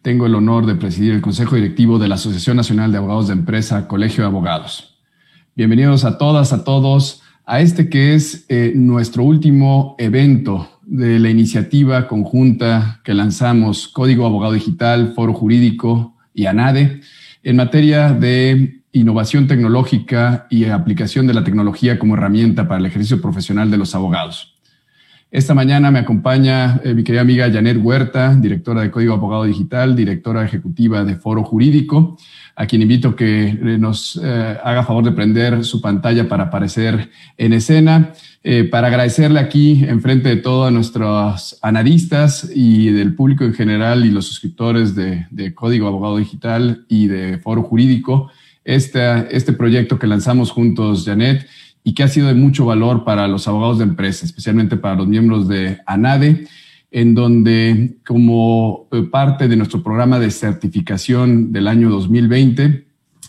Tengo el honor de presidir el Consejo Directivo de la Asociación Nacional de Abogados de Empresa, Colegio de Abogados. Bienvenidos a todas, a todos, a este que es eh, nuestro último evento de la iniciativa conjunta que lanzamos Código Abogado Digital, Foro Jurídico y ANADE en materia de innovación tecnológica y aplicación de la tecnología como herramienta para el ejercicio profesional de los abogados. Esta mañana me acompaña eh, mi querida amiga Janet Huerta, directora de Código Abogado Digital, directora ejecutiva de Foro Jurídico, a quien invito que eh, nos eh, haga favor de prender su pantalla para aparecer en escena, para agradecerle aquí en frente de todos nuestros analistas y del público en general y los suscriptores de, de Código Abogado Digital y de Foro Jurídico, este, este proyecto que lanzamos juntos, Janet, y que ha sido de mucho valor para los abogados de empresa, especialmente para los miembros de ANADE en donde como eh, parte de nuestro programa de certificación del año 2020,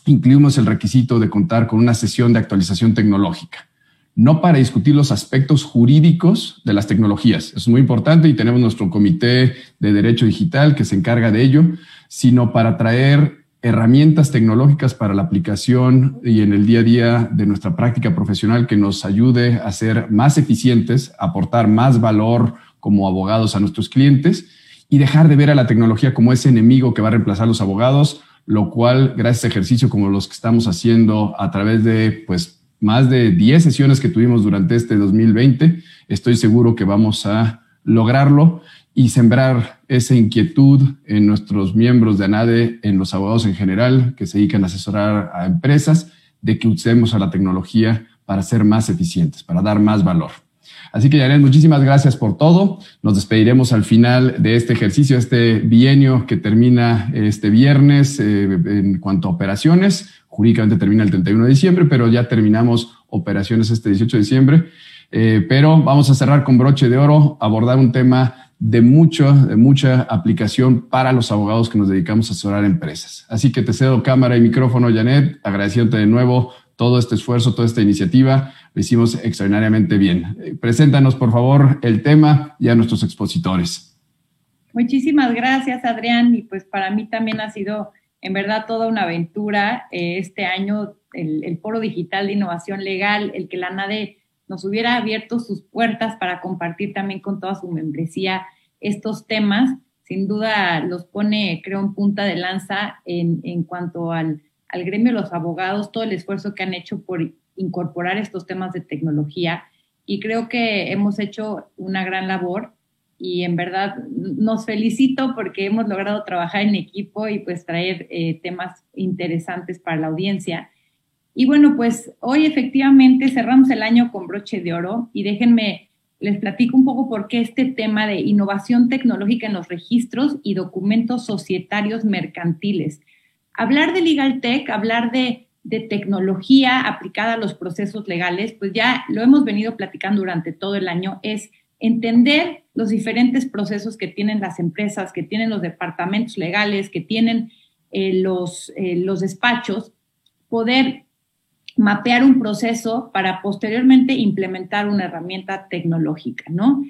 incluimos el requisito de contar con una sesión de actualización tecnológica, no para discutir los aspectos jurídicos de las tecnologías, es muy importante y tenemos nuestro comité de derecho digital que se encarga de ello, sino para traer herramientas tecnológicas para la aplicación y en el día a día de nuestra práctica profesional que nos ayude a ser más eficientes, aportar más valor como abogados a nuestros clientes y dejar de ver a la tecnología como ese enemigo que va a reemplazar a los abogados, lo cual, gracias a ejercicio como los que estamos haciendo a través de pues, más de 10 sesiones que tuvimos durante este 2020, estoy seguro que vamos a lograrlo y sembrar esa inquietud en nuestros miembros de ANADE, en los abogados en general que se dedican a asesorar a empresas, de que usemos a la tecnología para ser más eficientes, para dar más valor. Así que, Janet, muchísimas gracias por todo. Nos despediremos al final de este ejercicio, este bienio que termina este viernes eh, en cuanto a operaciones. Jurídicamente termina el 31 de diciembre, pero ya terminamos operaciones este 18 de diciembre. Eh, pero vamos a cerrar con broche de oro, abordar un tema de mucho, de mucha aplicación para los abogados que nos dedicamos a asesorar empresas. Así que te cedo cámara y micrófono, Janet, agradeciéndote de nuevo todo este esfuerzo, toda esta iniciativa. Lo hicimos extraordinariamente bien. Eh, preséntanos, por favor, el tema y a nuestros expositores. Muchísimas gracias, Adrián. Y pues para mí también ha sido en verdad toda una aventura eh, este año, el, Foro Digital de Innovación Legal, el que la NADE nos hubiera abierto sus puertas para compartir también con toda su membresía estos temas. Sin duda los pone, creo, en punta de lanza en, en cuanto al al gremio de los abogados todo el esfuerzo que han hecho por incorporar estos temas de tecnología y creo que hemos hecho una gran labor y en verdad nos felicito porque hemos logrado trabajar en equipo y pues traer eh, temas interesantes para la audiencia. Y bueno, pues hoy efectivamente cerramos el año con broche de oro y déjenme, les platico un poco por qué este tema de innovación tecnológica en los registros y documentos societarios mercantiles. Hablar de legal tech, hablar de, tecnología aplicada a los procesos legales, pues ya lo hemos venido platicando durante todo el año, es entender los diferentes procesos que tienen las empresas, que tienen los departamentos legales, que tienen eh, los, eh, los despachos, poder mapear un proceso para posteriormente implementar una herramienta tecnológica, ¿no?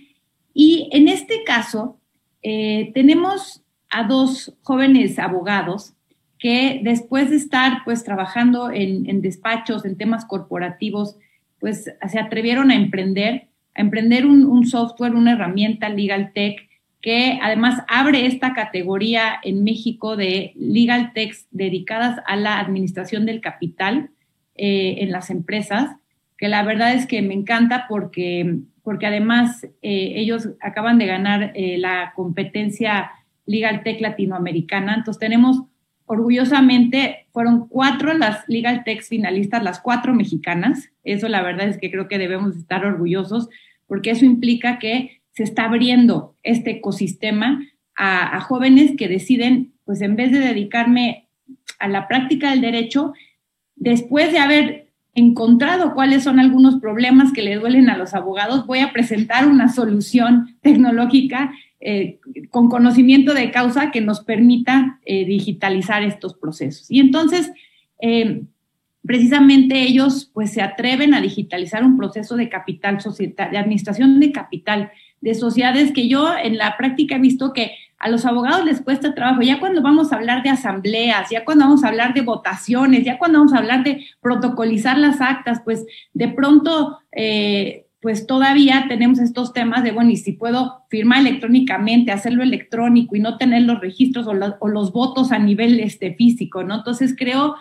Y en este caso, eh, tenemos a dos jóvenes abogados que después de estar pues trabajando en, despachos, en temas corporativos, pues se atrevieron a emprender, a emprender un, software, una herramienta Legal Tech, que además abre esta categoría en México de Legal Techs dedicadas a la administración del capital eh, en las empresas, que la verdad es que me encanta porque, porque además eh, ellos acaban de ganar eh, la competencia Legal Tech latinoamericana. Entonces tenemos orgullosamente fueron cuatro las Legal Tech finalistas, las cuatro mexicanas. Eso la verdad es que creo que debemos estar orgullosos porque eso implica que se está abriendo este ecosistema a, jóvenes que deciden, pues en vez de dedicarme a la práctica del derecho, después de haber encontrado cuáles son algunos problemas que le duelen a los abogados, voy a presentar una solución tecnológica eh, con conocimiento de causa que nos permita eh, digitalizar estos procesos. Y entonces, eh, precisamente ellos pues se atreven a digitalizar un proceso de capital societario, de administración de capital de sociedades que yo en la práctica he visto que a los abogados les cuesta trabajo. Ya cuando vamos a hablar de asambleas, ya cuando vamos a hablar de votaciones, ya cuando vamos a hablar de protocolizar las actas, pues de pronto, eh, pues todavía tenemos estos temas de, bueno, y si puedo firmar electrónicamente, hacerlo electrónico y no tener los registros o, los votos a nivel este, físico, ¿no? Entonces creo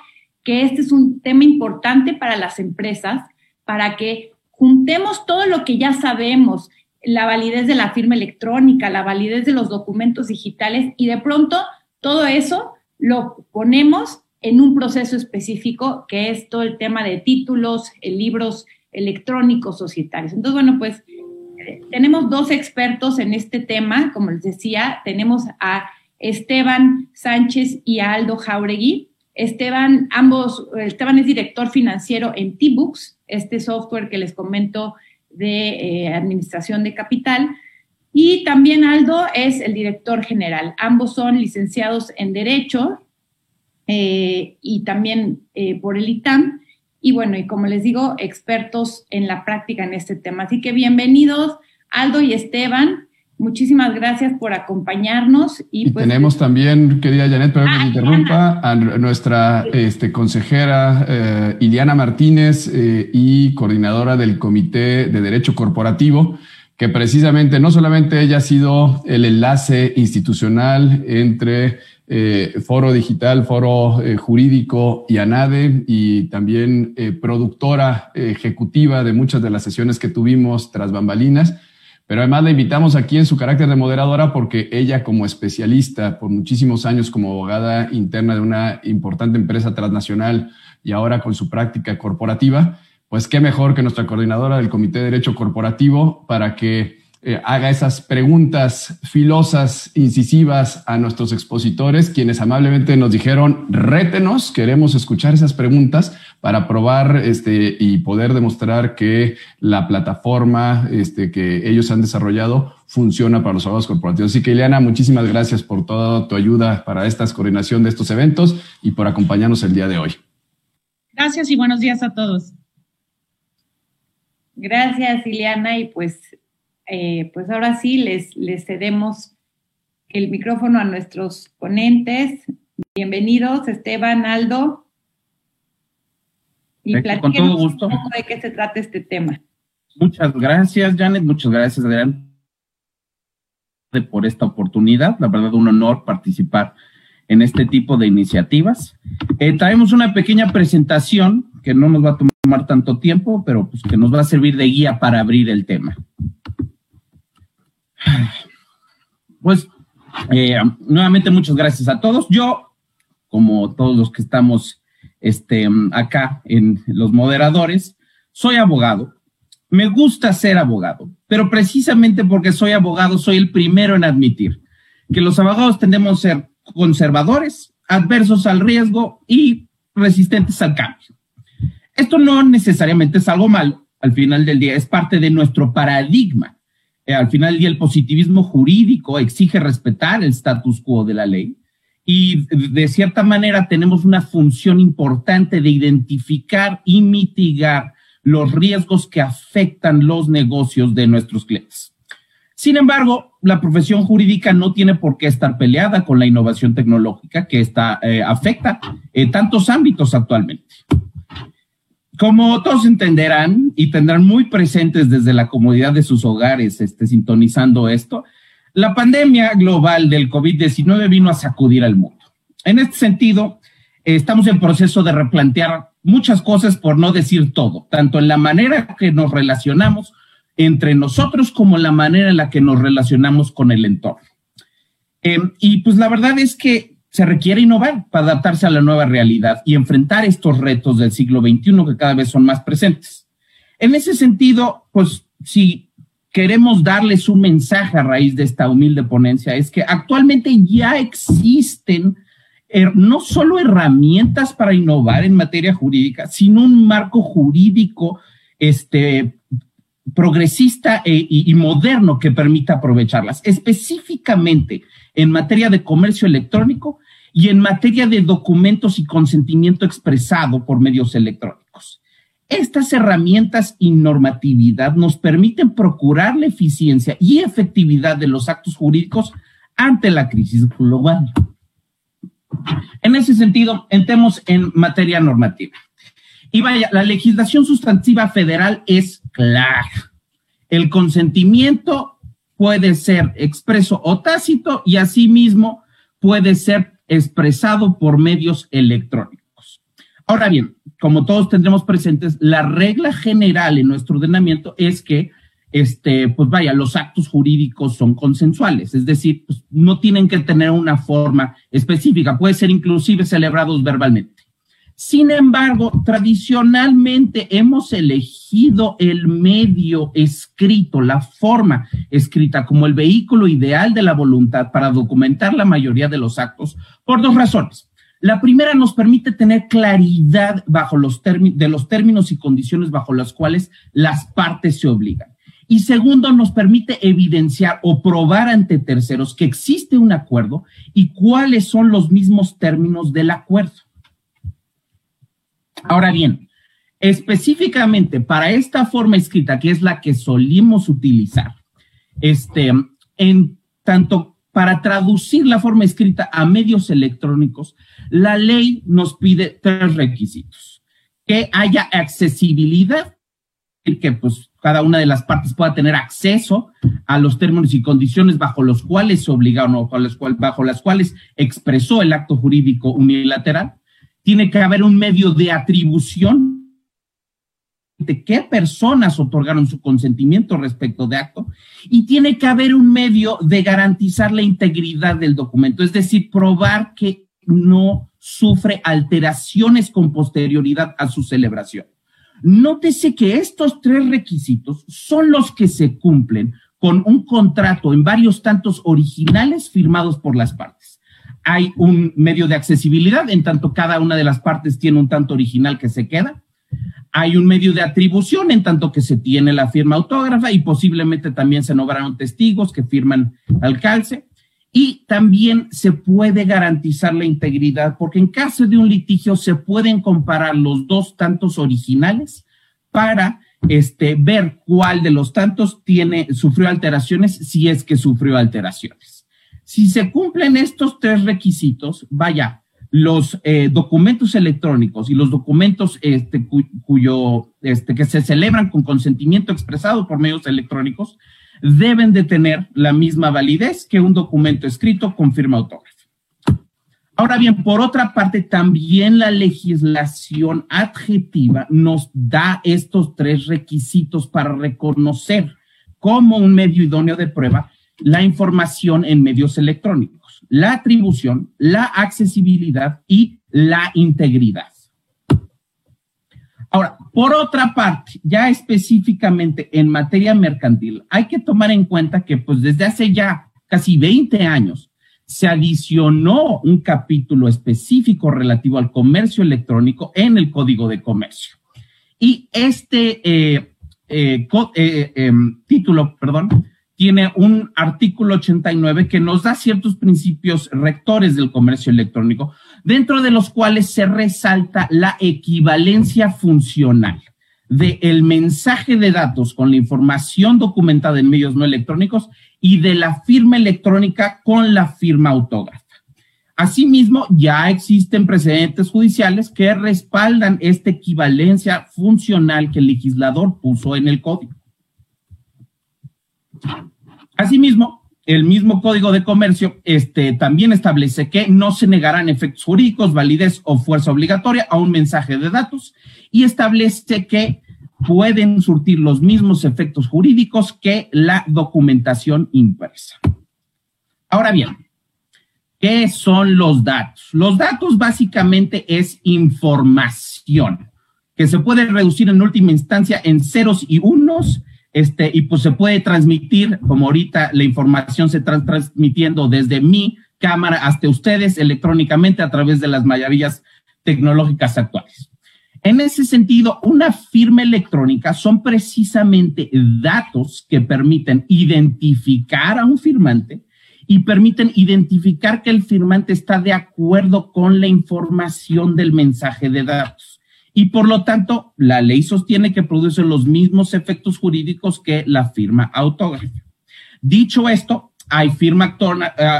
que este es un tema importante para las empresas, para que juntemos todo lo que ya sabemos, la validez de la firma electrónica, la validez de los documentos digitales y de pronto todo eso lo ponemos en un proceso específico que es todo el tema de títulos, eh, libros electrónicos societarios. Entonces, bueno, pues eh, tenemos dos expertos en este tema, como les decía, tenemos a Esteban Sánchez y a Aldo Jauregui. Esteban, ambos, Esteban es director financiero en T-Books, este software que les comento de eh, Administración de Capital. Y también Aldo es el director general. Ambos son licenciados en Derecho eh, y también eh, por el ITAM. Y bueno, y como les digo, expertos en la práctica en este tema. Así que bienvenidos, Aldo y Esteban. Muchísimas gracias por acompañarnos. Y, pues, tenemos también, querida Janet, perdón que me ah, interrumpa, a nuestra este, consejera eh, Iliana Martínez eh, y coordinadora del Comité de Derecho Corporativo, que precisamente no solamente ella ha sido el enlace institucional entre eh, Foro Digital, Foro Jurídico y ANADE, y también productora ejecutiva de muchas de las sesiones que tuvimos tras bambalinas, pero además la invitamos aquí en su carácter de moderadora porque ella como especialista por muchísimos años como abogada interna de una importante empresa transnacional y ahora con su práctica corporativa, pues qué mejor que nuestra coordinadora del Comité de Derecho Corporativo para que eh, haga esas preguntas filosas, incisivas a nuestros expositores, quienes amablemente nos dijeron, rétenos, queremos escuchar esas preguntas para probar este, y poder demostrar que la plataforma este, que ellos han desarrollado funciona para los abogados corporativos. Así que, Ileana, muchísimas gracias por toda tu ayuda para esta coordinación de estos eventos y por acompañarnos el día de hoy. Gracias y buenos días a todos. Gracias, Ileana, y pues eh, pues ahora sí les, les cedemos el micrófono a nuestros ponentes. Bienvenidos, Esteban, Aldo. Y con todo gusto. un poco de qué se trata este tema. Muchas gracias, Janet. Muchas gracias, Adrián, por esta oportunidad. La verdad, un honor participar en este tipo de iniciativas. Eh, traemos una pequeña presentación que no nos va a tomar tanto tiempo, pero pues que nos va a servir de guía para abrir el tema. Pues eh, nuevamente muchas gracias a todos. Yo, como todos los que estamos este, acá en los moderadores, soy abogado. Me gusta ser abogado, pero precisamente porque soy abogado, soy el primero en admitir que los abogados tendemos a ser conservadores, adversos al riesgo y resistentes al cambio. Esto no necesariamente es algo malo, al final del día es parte de nuestro paradigma eh, al final del día el positivismo jurídico exige respetar el status quo de la ley y de cierta manera tenemos una función importante de identificar y mitigar los riesgos que afectan los negocios de nuestros clientes. Sin embargo, la profesión jurídica no tiene por qué estar peleada con la innovación tecnológica que está, eh, afecta en tantos ámbitos actualmente. Como todos entenderán y tendrán muy presentes desde la comodidad de sus hogares, este, sintonizando esto, la pandemia global del COVID-19 vino a sacudir al mundo. En este sentido, estamos en proceso de replantear muchas cosas, por no decir todo, tanto en la manera que nos relacionamos entre nosotros como en la manera en la que nos relacionamos con el entorno. Eh, y pues la verdad es que se requiere innovar para adaptarse a la nueva realidad y enfrentar estos retos del siglo XXI que cada vez son más presentes. En ese sentido, pues si queremos darles un mensaje a raíz de esta humilde ponencia, es que actualmente ya existen eh, no solo herramientas para innovar en materia jurídica, sino un marco jurídico este, progresista e, y moderno que permita aprovecharlas. Específicamente, en materia de comercio electrónico y en materia de documentos y consentimiento expresado por medios electrónicos. Estas herramientas y normatividad nos permiten procurar la eficiencia y efectividad de los actos jurídicos ante la crisis global. En ese sentido, entremos en materia normativa. Y vaya, la legislación sustantiva federal es clara. El consentimiento puede ser expreso o tácito y asimismo puede ser expresado por medios electrónicos. Ahora bien, como todos tendremos presentes, la regla general en nuestro ordenamiento es que, este, pues vaya, los actos jurídicos son consensuales, es decir, pues no tienen que tener una forma específica, puede ser inclusive celebrados verbalmente. Sin embargo, tradicionalmente hemos elegido el medio escrito, la forma escrita como el vehículo ideal de la voluntad para documentar la mayoría de los actos por dos razones. La primera nos permite tener claridad bajo los de los términos y condiciones bajo las cuales las partes se obligan. Y segundo, nos permite evidenciar o probar ante terceros que existe un acuerdo y cuáles son los mismos términos del acuerdo. Ahora bien, específicamente para esta forma escrita, que es la que solimos utilizar, este, en tanto para traducir la forma escrita a medios electrónicos, la ley nos pide tres requisitos. Que haya accesibilidad, que pues cada una de las partes pueda tener acceso a los términos y condiciones bajo los cuales se obligaron o bajo las cuales expresó el acto jurídico unilateral tiene que haber un medio de atribución de qué personas otorgaron su consentimiento respecto de acto y tiene que haber un medio de garantizar la integridad del documento, es decir, probar que no sufre alteraciones con posterioridad a su celebración. Nótese que estos tres requisitos son los que se cumplen con un contrato en varios tantos originales firmados por las partes hay un medio de accesibilidad, en tanto cada una de las partes tiene un tanto original que se queda. Hay un medio de atribución, en tanto que se tiene la firma autógrafa y posiblemente también se nombraron testigos que firman al calce. Y también se puede garantizar la integridad, porque en caso de un litigio se pueden comparar los dos tantos originales para este, ver cuál de los tantos tiene, sufrió alteraciones, si es que sufrió alteraciones. Si se cumplen estos tres requisitos, vaya, los eh, documentos electrónicos y los documentos este, cuyo, este, que se celebran con consentimiento expresado por medios electrónicos deben de tener la misma validez que un documento escrito con firma autógrafa. Ahora bien, por otra parte, también la legislación adjetiva nos da estos tres requisitos para reconocer como un medio idóneo de prueba la información en medios electrónicos, la atribución, la accesibilidad y la integridad. Ahora, por otra parte, ya específicamente en materia mercantil, hay que tomar en cuenta que pues desde hace ya casi 20 años se adicionó un capítulo específico relativo al comercio electrónico en el Código de Comercio. Y este eh, eh, eh, em, título, perdón, tiene un artículo 89 que nos da ciertos principios rectores del comercio electrónico, dentro de los cuales se resalta la equivalencia funcional del el mensaje de datos con la información documentada en medios no electrónicos y de la firma electrónica con la firma autógrafa. Asimismo, ya existen precedentes judiciales que respaldan esta equivalencia funcional que el legislador puso en el código. Asimismo, el mismo Código de Comercio este, también establece que no se negarán efectos jurídicos, validez o fuerza obligatoria a un mensaje de datos y establece que pueden surtir los mismos efectos jurídicos que la documentación impresa. Ahora bien, ¿qué son los datos? Los datos básicamente es información que se puede reducir en última instancia en ceros y unos este, y pues se puede transmitir, como ahorita la información se está transmitiendo desde mi cámara hasta ustedes electrónicamente a través de las maravillas tecnológicas actuales. En ese sentido, una firma electrónica son precisamente datos que permiten identificar a un firmante y permiten identificar que el firmante está de acuerdo con la información del mensaje de datos y por lo tanto la ley sostiene que produce los mismos efectos jurídicos que la firma autógrafa. Dicho esto, hay firma,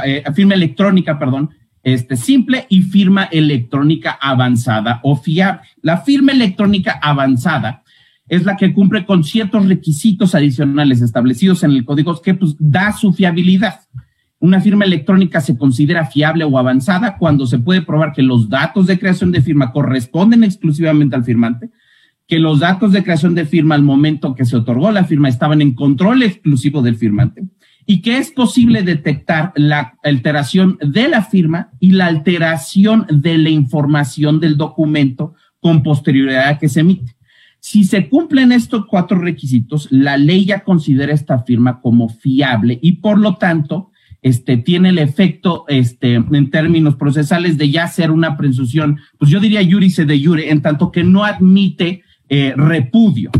eh, firma electrónica, perdón, este, simple y firma electrónica avanzada o fiable. La firma electrónica avanzada es la que cumple con ciertos requisitos adicionales establecidos en el código que pues, da su fiabilidad. Una firma electrónica se considera fiable o avanzada cuando se puede probar que los datos de creación de firma corresponden exclusivamente al firmante, que los datos de creación de firma al momento que se otorgó la firma estaban en control exclusivo del firmante y que es posible detectar la alteración de la firma y la alteración de la información del documento con posterioridad a que se emite. Si se cumplen estos cuatro requisitos, la ley ya considera esta firma como fiable y por lo tanto este, tiene el efecto este, en términos procesales de ya ser una presunción, pues yo diría jurice de jure, en tanto que no admite eh, repudio.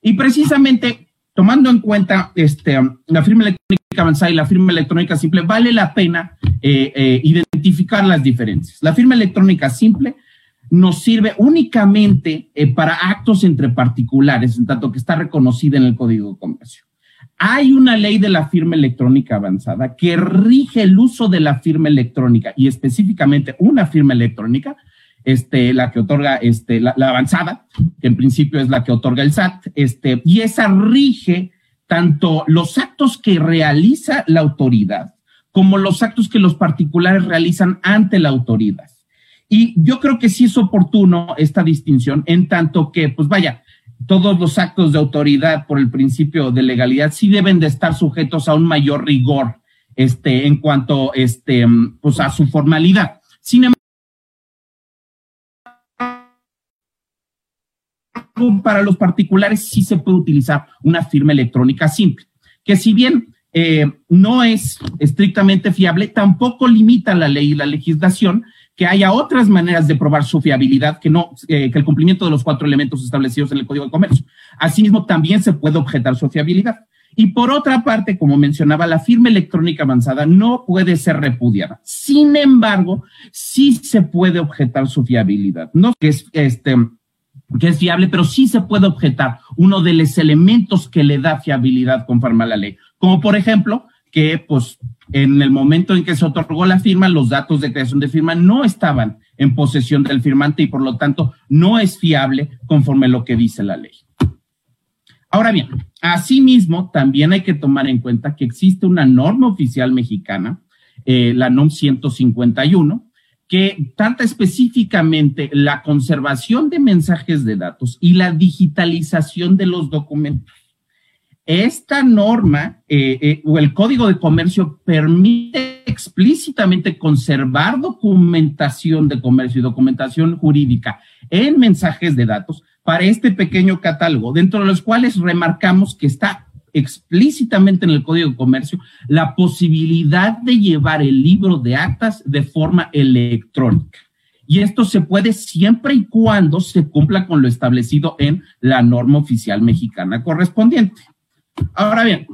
Y precisamente tomando en cuenta este, la firma electrónica avanzada y la firma electrónica simple, vale la pena eh, eh, identificar las diferencias. La firma electrónica simple nos sirve únicamente para actos entre particulares, en tanto que está reconocida en el Código de Comercio. Hay una ley de la firma electrónica avanzada que rige el uso de la firma electrónica y específicamente una firma electrónica, este, la que otorga este, la, avanzada, que en principio es la que otorga el SAT, este, y esa rige tanto los actos que realiza la autoridad como los actos que los particulares realizan ante la autoridad. Y yo creo que sí es oportuno esta distinción en tanto que, pues vaya, todos los actos de autoridad por el principio de legalidad sí deben de estar sujetos a un mayor rigor este, en cuanto este, pues a su formalidad. Sin embargo, para los particulares sí se puede utilizar una firma electrónica simple, que si bien eh, no es estrictamente fiable, tampoco limita la ley y la legislación que haya otras maneras de probar su fiabilidad que no eh, que el cumplimiento de los cuatro elementos establecidos en el Código de Comercio. Asimismo, también se puede objetar su fiabilidad. Y por otra parte, como mencionaba, la firma electrónica avanzada no puede ser repudiada. Sin embargo, sí se puede objetar su fiabilidad. No que es este que es fiable, pero sí se puede objetar uno de los elementos que le da fiabilidad conforme a la ley, como por ejemplo que pues en el momento en que se otorgó la firma, los datos de creación de firma no estaban en posesión del firmante y por lo tanto no es fiable conforme a lo que dice la ley. Ahora bien, asimismo, también hay que tomar en cuenta que existe una norma oficial mexicana, eh, la NOM 151, que trata específicamente la conservación de mensajes de datos y la digitalización de los documentos. Esta norma eh, eh, o el Código de Comercio permite explícitamente conservar documentación de comercio y documentación jurídica en mensajes de datos para este pequeño catálogo, dentro de los cuales remarcamos que está explícitamente en el Código de Comercio la posibilidad de llevar el libro de actas de forma electrónica. Y esto se puede siempre y cuando se cumpla con lo establecido en la norma oficial mexicana correspondiente. Ahora bien,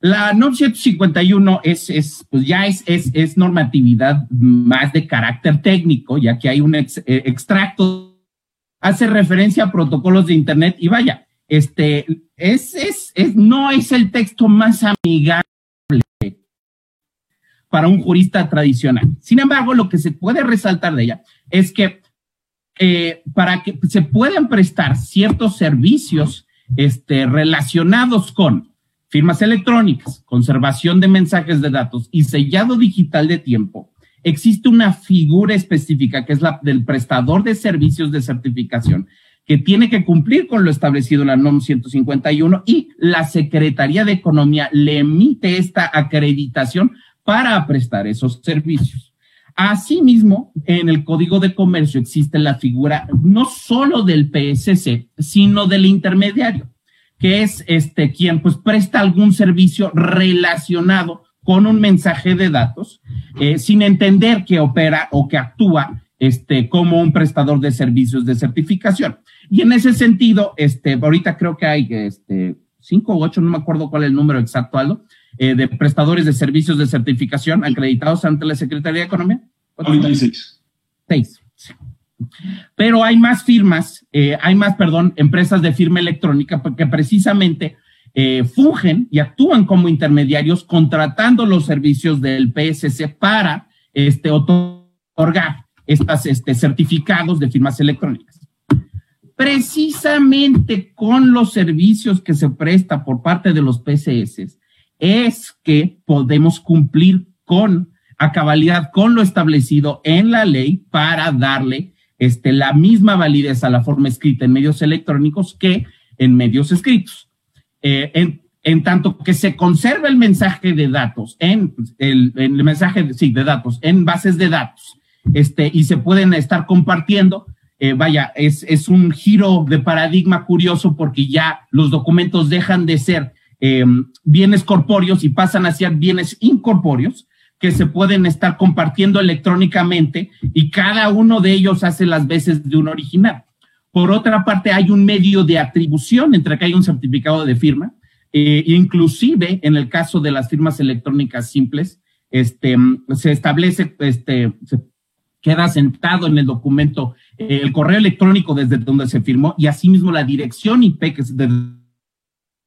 la NOM 151 es, es pues ya es, es, es, normatividad más de carácter técnico, ya que hay un eh, extracto, hace referencia a protocolos de Internet y vaya, este, no es el texto más amigable para un jurista tradicional. Sin embargo, lo que se puede resaltar de ella es que eh, para que se puedan prestar ciertos servicios este, relacionados con firmas electrónicas, conservación de mensajes de datos y sellado digital de tiempo, existe una figura específica que es la del prestador de servicios de certificación que tiene que cumplir con lo establecido en la NOM 151 y la Secretaría de Economía le emite esta acreditación para prestar esos servicios. Asimismo, en el Código de Comercio existe la figura no solo del PSC, sino del intermediario, que es este quien pues presta algún servicio relacionado con un mensaje de datos, eh, sin entender que opera o que actúa este, como un prestador de servicios de certificación. Y en ese sentido, este, ahorita creo que hay este, cinco o ocho, no me acuerdo cuál es el número exacto, Aldo, eh, de prestadores de servicios de certificación acreditados ante la Secretaría de Economía. 46. Seis. Pero hay más firmas, eh, hay más, perdón, empresas de firma electrónica porque precisamente eh, fungen y actúan como intermediarios contratando los servicios del PSC para este, otorgar estos este, certificados de firmas electrónicas. Precisamente con los servicios que se presta por parte de los PSS es que podemos cumplir con a cabalidad con lo establecido en la ley para darle este, la misma validez a la forma escrita en medios electrónicos que en medios escritos. Eh, en, en, tanto que se conserva el mensaje de datos en el, el mensaje sí, de datos en bases de datos este, y se pueden estar compartiendo. Eh, vaya, es, es un giro de paradigma curioso porque ya los documentos dejan de ser eh, bienes corpóreos y pasan a ser bienes incorpóreos que se pueden estar compartiendo electrónicamente y cada uno de ellos hace las veces de un original. Por otra parte, hay un medio de atribución entre que hay un certificado de firma, eh, inclusive en el caso de las firmas electrónicas simples, este, se establece, este, se queda sentado en el documento eh, el correo electrónico desde donde se firmó y asimismo la dirección IP, que de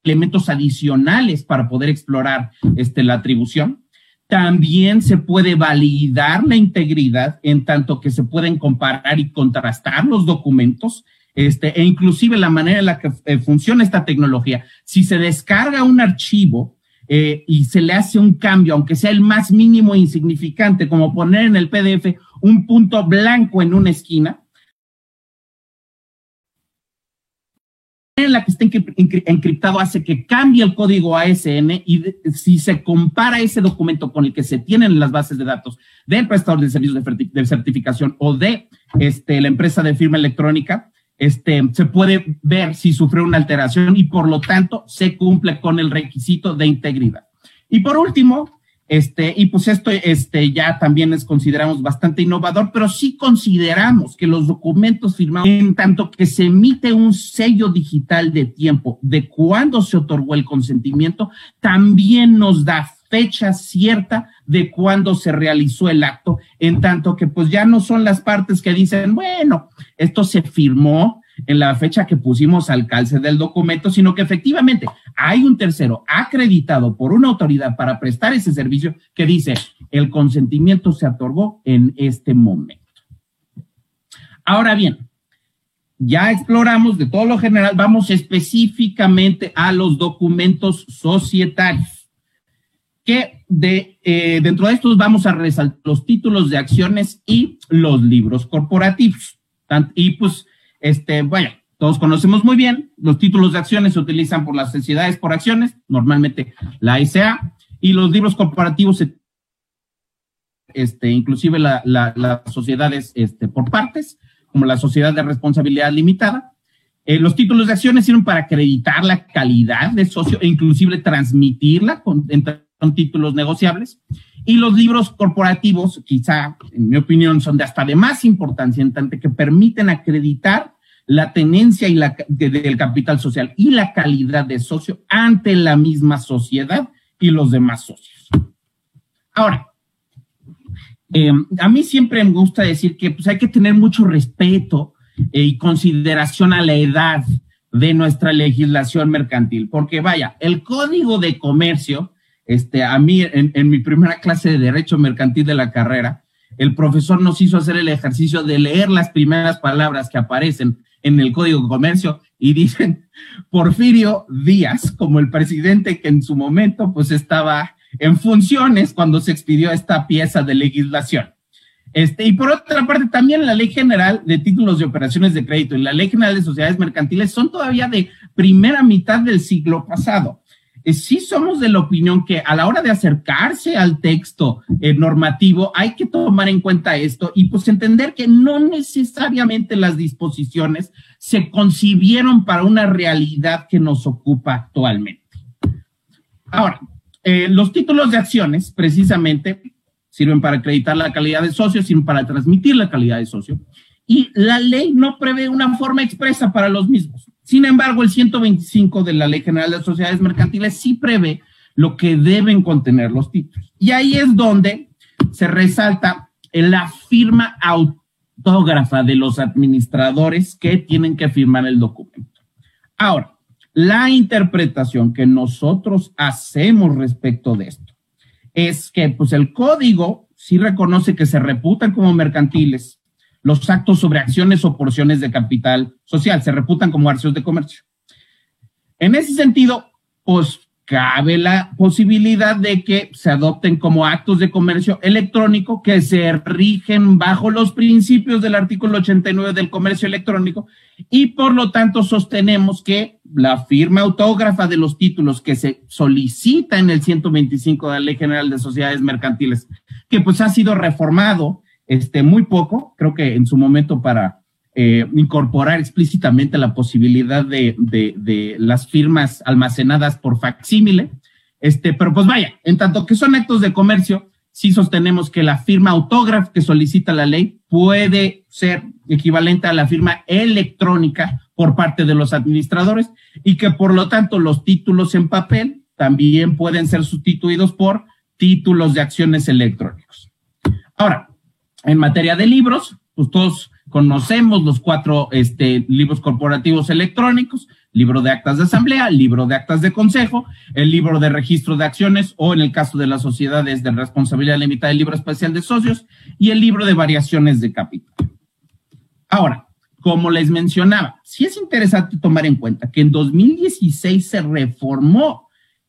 elementos adicionales para poder explorar este, la atribución también se puede validar la integridad en tanto que se pueden comparar y contrastar los documentos, este, e inclusive la manera en la que eh, funciona esta tecnología. Si se descarga un archivo eh, y se le hace un cambio, aunque sea el más mínimo e insignificante, como poner en el PDF un punto blanco en una esquina, en la que está encriptado hace que cambie el código ASN y si se compara ese documento con el que se tienen las bases de datos del prestador de servicios de, certificación o de este, la empresa de firma electrónica, este, se puede ver si sufrió una alteración y por lo tanto se cumple con el requisito de integridad. Y por último, este, y pues esto este, ya también es consideramos bastante innovador, pero sí consideramos que los documentos firmados, en tanto que se emite un sello digital de tiempo de cuándo se otorgó el consentimiento, también nos da fecha cierta de cuándo se realizó el acto, en tanto que pues ya no son las partes que dicen, bueno, esto se firmó en la fecha que pusimos al calce del documento, sino que efectivamente hay un tercero acreditado por una autoridad para prestar ese servicio que dice el consentimiento se otorgó en este momento. Ahora bien, ya exploramos de todo lo general, vamos específicamente a los documentos societarios, que de, eh, dentro de estos vamos a resaltar los títulos de acciones y los libros corporativos. Y pues este, vaya, todos conocemos muy bien, los títulos de acciones se utilizan por las sociedades por acciones, normalmente la SA, y los libros corporativos, este, inclusive las sociedades este, por partes, como la sociedad de responsabilidad limitada. Eh, los títulos de acciones sirven para acreditar la calidad de socio e inclusive transmitirla con, con títulos negociables. Y los libros corporativos, quizá, en mi opinión, son de hasta de más importancia en tanto que permiten acreditar la tenencia y la, del capital social y la calidad de socio ante la misma sociedad y los demás socios. Ahora, em, a mí siempre me gusta decir que pues, hay que tener mucho respeto eh, y consideración a la edad de nuestra legislación mercantil, porque vaya, el código de comercio, este, a mí en, mi primera clase de derecho mercantil de la carrera, el profesor nos hizo hacer el ejercicio de leer las primeras palabras que aparecen en el Código de Comercio y dicen Porfirio Díaz como el presidente que en su momento pues estaba en funciones cuando se expidió esta pieza de legislación. Este, y por otra parte, también la Ley General de Títulos de Operaciones de Crédito y la Ley General de Sociedades Mercantiles son todavía de primera mitad del siglo pasado. Eh, sí somos de la opinión que a la hora de acercarse al texto eh, normativo hay que tomar en cuenta esto y pues entender que no necesariamente las disposiciones se concibieron para una realidad que nos ocupa actualmente. Ahora, eh, los títulos de acciones precisamente sirven para acreditar la calidad de socio, sirven para transmitir la calidad de socio y la ley no prevé una forma expresa para los mismos. Sin embargo, el 125 de la Ley General de Sociedades Mercantiles sí prevé lo que deben contener los títulos. Y ahí es donde se resalta la firma autógrafa de los administradores que tienen que firmar el documento. Ahora, La interpretación que nosotros hacemos respecto de esto es que pues el código sí reconoce que se reputan como mercantiles los actos sobre acciones o porciones de capital social, se reputan como arcios de comercio. En ese sentido, pues cabe la posibilidad de que se adopten como actos de comercio electrónico que se rigen bajo los principios del artículo 89 del comercio electrónico y por lo tanto sostenemos que la firma autógrafa de los títulos que se solicita en el 125 de la Ley General de Sociedades Mercantiles, que pues ha sido reformado este muy poco, creo que en su momento para eh, incorporar explícitamente la posibilidad de, de, las firmas almacenadas por facsímile. Este, pero pues vaya, en tanto que son actos de comercio, sí sostenemos que la firma autógrafo que solicita la ley puede ser equivalente a la firma electrónica por parte de los administradores y que por lo tanto los títulos en papel también pueden ser sustituidos por títulos de acciones electrónicos. Ahora, en materia de libros, pues todos Conocemos los cuatro este, libros corporativos electrónicos, libro de actas de asamblea, libro de actas de consejo, el libro de registro de acciones o en el caso de las sociedades de responsabilidad limitada, el libro especial de socios y el libro de variaciones de capital. Ahora, como les mencionaba, sí es interesante tomar en cuenta que en 2016 se reformó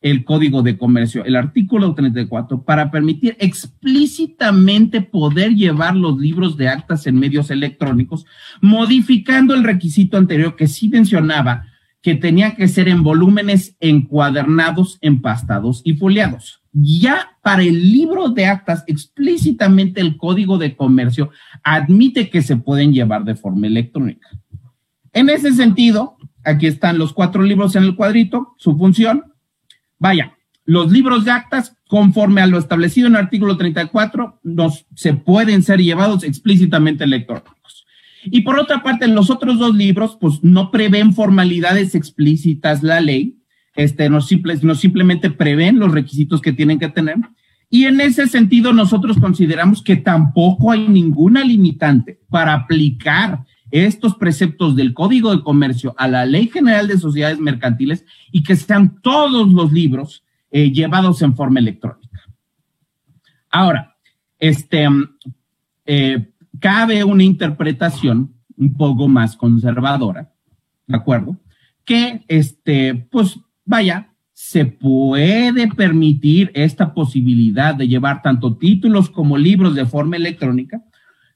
el Código de Comercio, el artículo 34, para permitir explícitamente poder llevar los libros de actas en medios electrónicos, modificando el requisito anterior que sí mencionaba que tenía que ser en volúmenes encuadernados, empastados y foliados. Ya para el libro de actas, explícitamente el Código de Comercio admite que se pueden llevar de forma electrónica. En ese sentido, aquí están los cuatro libros en el cuadrito, su función, Vaya, los libros de actas, conforme a lo establecido en el artículo 34, nos, se pueden ser llevados explícitamente electrónicos. Y por otra parte, los otros dos libros, pues no prevén formalidades explícitas la ley, este, no, no simplemente prevén los requisitos que tienen que tener. Y en ese sentido, nosotros consideramos que tampoco hay ninguna limitante para aplicar estos preceptos del Código de Comercio a la Ley General de Sociedades Mercantiles y que sean todos los libros eh, llevados en forma electrónica. Ahora, este, eh, cabe una interpretación un poco más conservadora, ¿de acuerdo? Que, este, pues, vaya, se puede permitir esta posibilidad de llevar tanto títulos como libros de forma electrónica,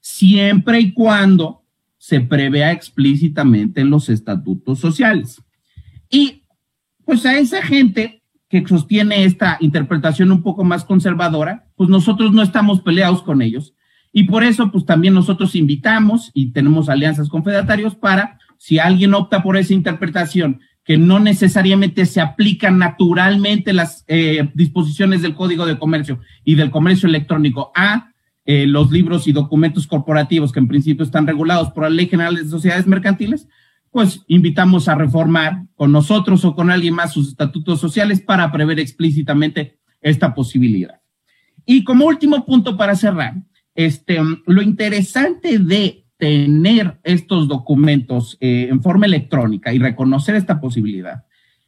siempre y cuando se prevea explícitamente en los estatutos sociales. Y pues a esa gente que sostiene esta interpretación un poco más conservadora, pues nosotros no estamos peleados con ellos. Y por eso, pues también nosotros invitamos y tenemos alianzas con fedatarios para, si alguien opta por esa interpretación, que no necesariamente se aplican naturalmente las eh, disposiciones del Código de Comercio y del comercio electrónico a eh, los libros y documentos corporativos que en principio están regulados por la Ley General de Sociedades Mercantiles, pues invitamos a reformar con nosotros o con alguien más sus estatutos sociales para prever explícitamente esta posibilidad. Y como último punto para cerrar, este, lo interesante de tener estos documentos eh, en forma electrónica y reconocer esta posibilidad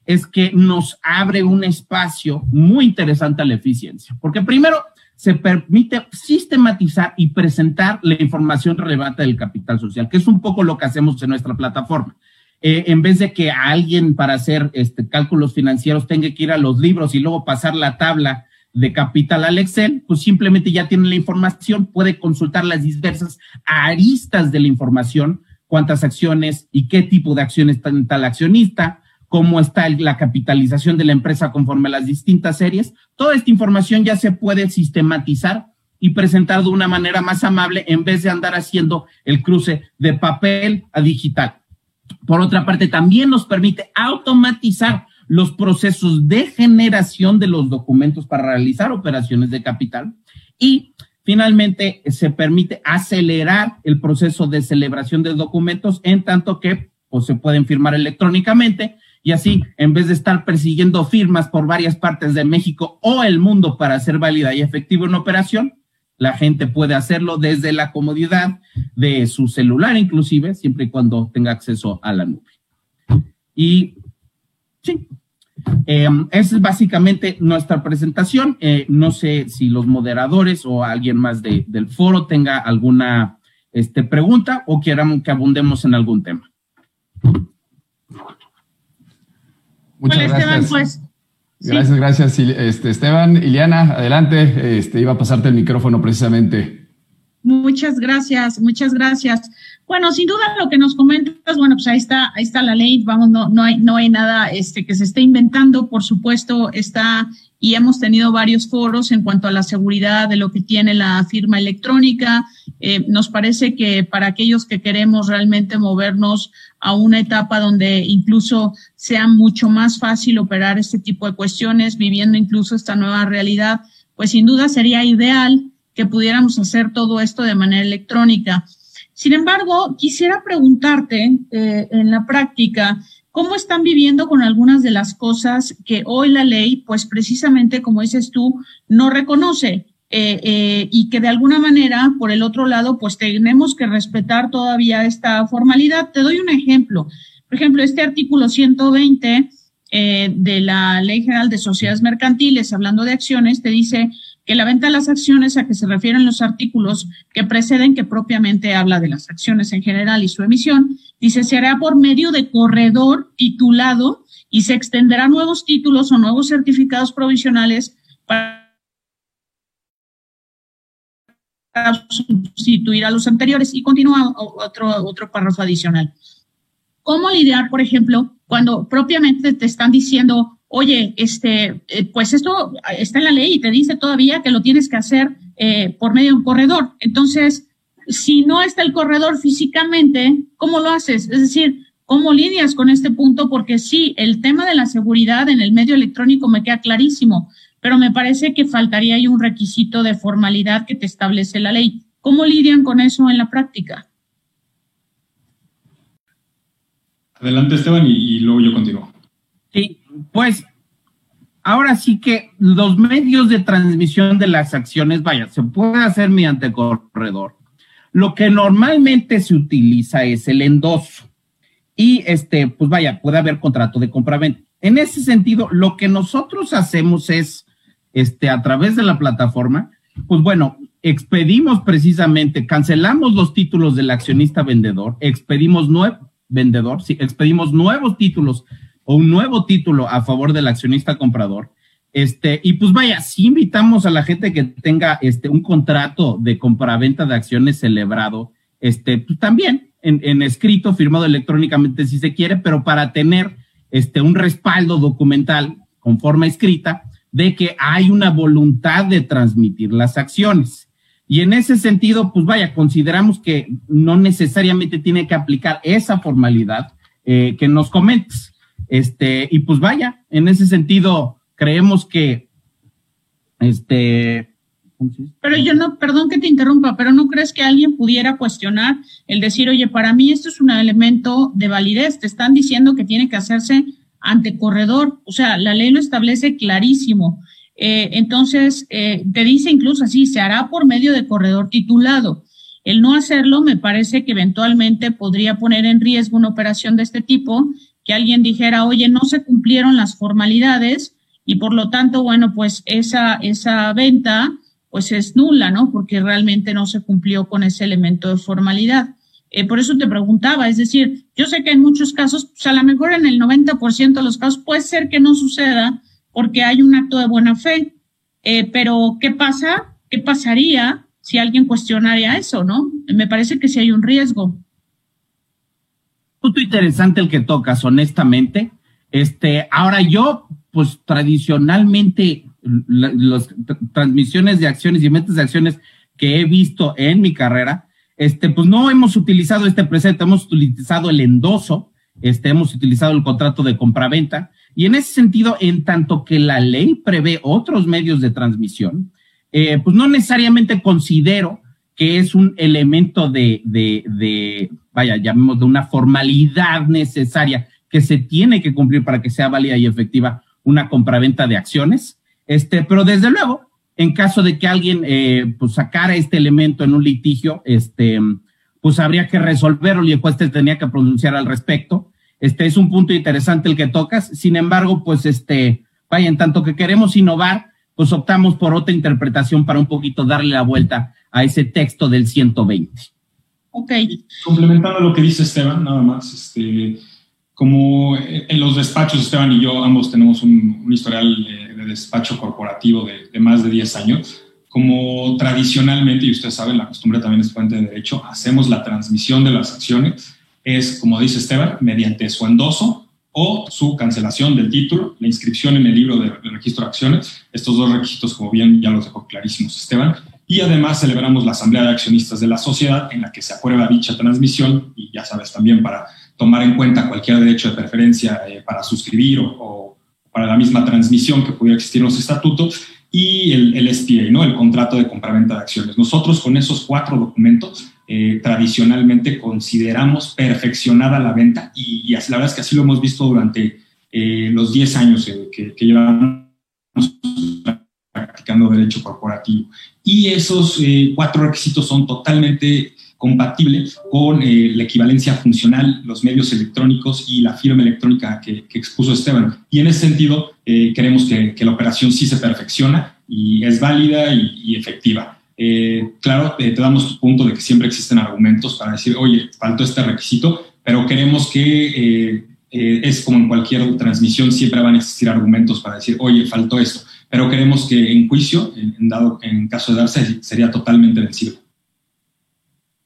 es que nos abre un espacio muy interesante a la eficiencia. Porque primero, se permite sistematizar y presentar la información relevante del capital social, que es un poco lo que hacemos en nuestra plataforma. Eh, en vez de que alguien para hacer este, cálculos financieros tenga que ir a los libros y luego pasar la tabla de capital al Excel, pues simplemente ya tiene la información, puede consultar las diversas aristas de la información, cuántas acciones y qué tipo de acciones está tal accionista, cómo está la capitalización de la empresa conforme a las distintas series. Toda esta información ya se puede sistematizar y presentar de una manera más amable en vez de andar haciendo el cruce de papel a digital. Por otra parte, también nos permite automatizar los procesos de generación de los documentos para realizar operaciones de capital y finalmente se permite acelerar el proceso de celebración de documentos en tanto que pues, se pueden firmar electrónicamente y así, en vez de estar persiguiendo firmas por varias partes de México o el mundo para hacer válida y efectiva una operación, la gente puede hacerlo desde la comodidad de su celular, inclusive, siempre y cuando tenga acceso a la nube. Y Sí. Eh, esa es básicamente nuestra presentación. Eh, no sé si los moderadores o alguien más del foro tenga alguna este, pregunta o quieran que abundemos en algún tema. Muchas gracias. Esteban, pues. Gracias, gracias, este, Esteban. Iliana, adelante. Este, iba a pasarte el micrófono precisamente. Muchas gracias, muchas gracias. Bueno, sin duda lo que nos comentas, bueno, pues ahí está, ahí está la ley, vamos, no, no hay, no hay nada este, que se esté inventando, por supuesto, está, y hemos tenido varios foros en cuanto a la seguridad de lo que tiene la firma electrónica. Eh, nos parece que para aquellos que queremos realmente movernos a una etapa donde incluso sea mucho más fácil operar este tipo de cuestiones, viviendo incluso esta nueva realidad, pues sin duda sería ideal que pudiéramos hacer todo esto de manera electrónica. Sin embargo, quisiera preguntarte eh, en la práctica, ¿cómo están viviendo con algunas de las cosas que hoy la ley, pues precisamente como dices tú, no reconoce? Eh, eh, y que de alguna manera, por el otro lado, pues tenemos que respetar todavía esta formalidad. Te doy un ejemplo. Por ejemplo, este artículo 120 de la Ley General de Sociedades Mercantiles, hablando de acciones, te dice que la venta de las acciones a que se refieren los artículos que preceden, que propiamente habla de las acciones en general y su emisión, dice, se hará por medio de corredor titulado y se extenderá nuevos títulos o nuevos certificados provisionales para sustituir a los anteriores. Y continúa otro, otro párrafo adicional. ¿Cómo lidiar, por ejemplo, cuando propiamente te están diciendo oye, este, eh, pues esto está en la ley y te dice todavía que lo tienes que hacer eh, por medio de un corredor. Entonces, si no está el corredor físicamente, ¿cómo lo haces? Es decir, ¿cómo lidias con este punto? Porque sí, el tema de la seguridad en el medio electrónico me queda clarísimo, pero me parece que faltaría ahí un requisito de formalidad que te establece la ley. ¿Cómo lidian con eso en la práctica? Adelante, Esteban, y, y luego yo contigo. Pues ahora sí que los medios de transmisión de las acciones, vaya, se puede hacer mediante corredor. Lo que normalmente se utiliza es el endoso. Y este, pues vaya, puede haber contrato de compraventa. En ese sentido, lo que nosotros hacemos es, este, a través de la plataforma, pues bueno, expedimos precisamente, cancelamos los títulos del accionista vendedor, expedimos nuevo vendedor, sí, expedimos nuevos títulos un nuevo título a favor del accionista comprador. Este, y pues vaya, si invitamos a la gente que tenga este, un contrato de compraventa de acciones celebrado, este, pues también en, escrito, firmado electrónicamente si se quiere, pero para tener este, un respaldo documental con forma escrita de que hay una voluntad de transmitir las acciones. Y en ese sentido, pues vaya, consideramos que no necesariamente tiene que aplicar esa formalidad eh, que nos comentes. Este, y pues vaya, en ese sentido, creemos que, este, pero yo no, perdón que te interrumpa, pero no crees que alguien pudiera cuestionar el decir, oye, para mí esto es un elemento de validez, te están diciendo que tiene que hacerse ante corredor, o sea, la ley lo establece clarísimo. Eh, entonces, eh, te dice incluso así, se hará por medio de corredor titulado. El no hacerlo me parece que eventualmente podría poner en riesgo una operación de este tipo que alguien dijera, oye, no se cumplieron las formalidades y por lo tanto, bueno, pues esa, esa venta pues es nula, ¿no? Porque realmente no se cumplió con ese elemento de formalidad. Eh, por eso te preguntaba, es decir, yo sé que en muchos casos, pues a lo mejor en el 90% de los casos puede ser que no suceda porque hay un acto de buena fe, eh, pero ¿qué pasa? ¿Qué pasaría si alguien cuestionaría eso, no? Me parece que sí hay un riesgo punto interesante el que tocas, honestamente. Este, ahora yo, pues tradicionalmente, las transmisiones de acciones y metas de acciones que he visto en mi carrera, este, pues no hemos utilizado este presente, hemos utilizado el endoso, este, hemos utilizado el contrato de compraventa, y en ese sentido, en tanto que la ley prevé otros medios de transmisión, eh, pues no necesariamente considero que es un elemento de, de, de, vaya, llamemos de una formalidad necesaria que se tiene que cumplir para que sea válida y efectiva una compraventa de acciones. Este, pero desde luego, en caso de que alguien eh, pues sacara este elemento en un litigio, este, pues habría que resolverlo y el juez tenía que pronunciar al respecto. este es un punto interesante el que tocas. Sin embargo, pues este, vaya, en tanto que queremos innovar, pues optamos por otra interpretación para un poquito darle la vuelta a ese texto del 120. Ok. Complementando lo que dice Esteban, nada más, este, como en los despachos, Esteban y yo ambos tenemos un, historial de, despacho corporativo de, más de 10 años, como tradicionalmente, y ustedes saben, la costumbre también es fuente de derecho, hacemos la transmisión de las acciones, es, como dice Esteban, mediante su endoso o su cancelación del título, la inscripción en el libro de, registro de acciones, estos dos requisitos, como bien ya los dejó clarísimos Esteban, y además celebramos la asamblea de accionistas de la sociedad en la que se aprueba dicha transmisión y ya sabes también para tomar en cuenta cualquier derecho de preferencia eh, para suscribir o, para la misma transmisión que pudiera existir en los estatutos y el, SPA, ¿no? el contrato de compraventa de acciones. Nosotros con esos cuatro documentos eh, tradicionalmente consideramos perfeccionada la venta y, y, la verdad es que así lo hemos visto durante eh, los 10 años que, que, llevamos practicando derecho corporativo. Y esos cuatro requisitos son totalmente compatible con eh, la equivalencia funcional, los medios electrónicos y la firma electrónica que, expuso Esteban. Y en ese sentido, eh, queremos que, la operación sí se perfecciona y es válida y, efectiva. Eh, claro, te damos tu punto de que siempre existen argumentos para decir, oye, faltó este requisito, pero queremos que es como en cualquier transmisión, siempre van a existir argumentos para decir, oye, faltó esto, pero queremos que en juicio, en, dado, en caso de darse, sería totalmente vencido.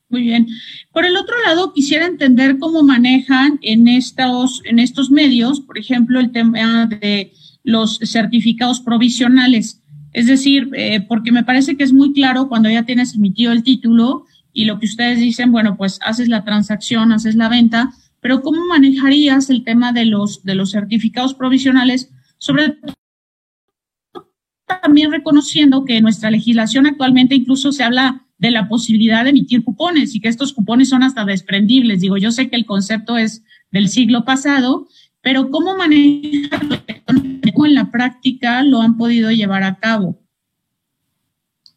Muy bien. Por el otro lado, quisiera entender cómo manejan en estos, en estos medios, por ejemplo, el tema de los certificados provisionales. Es decir, eh, porque me parece que es muy claro cuando ya tienes emitido el título y lo que ustedes dicen, bueno, pues haces la transacción, haces la venta, pero ¿cómo manejarías el tema de los, de los certificados provisionales? Sobre todo también reconociendo que nuestra legislación actualmente incluso se habla de la posibilidad de emitir cupones y que estos cupones son hasta desprendibles. Digo, yo sé que el concepto es del siglo pasado, pero ¿cómo manejan en la práctica lo han podido llevar a cabo?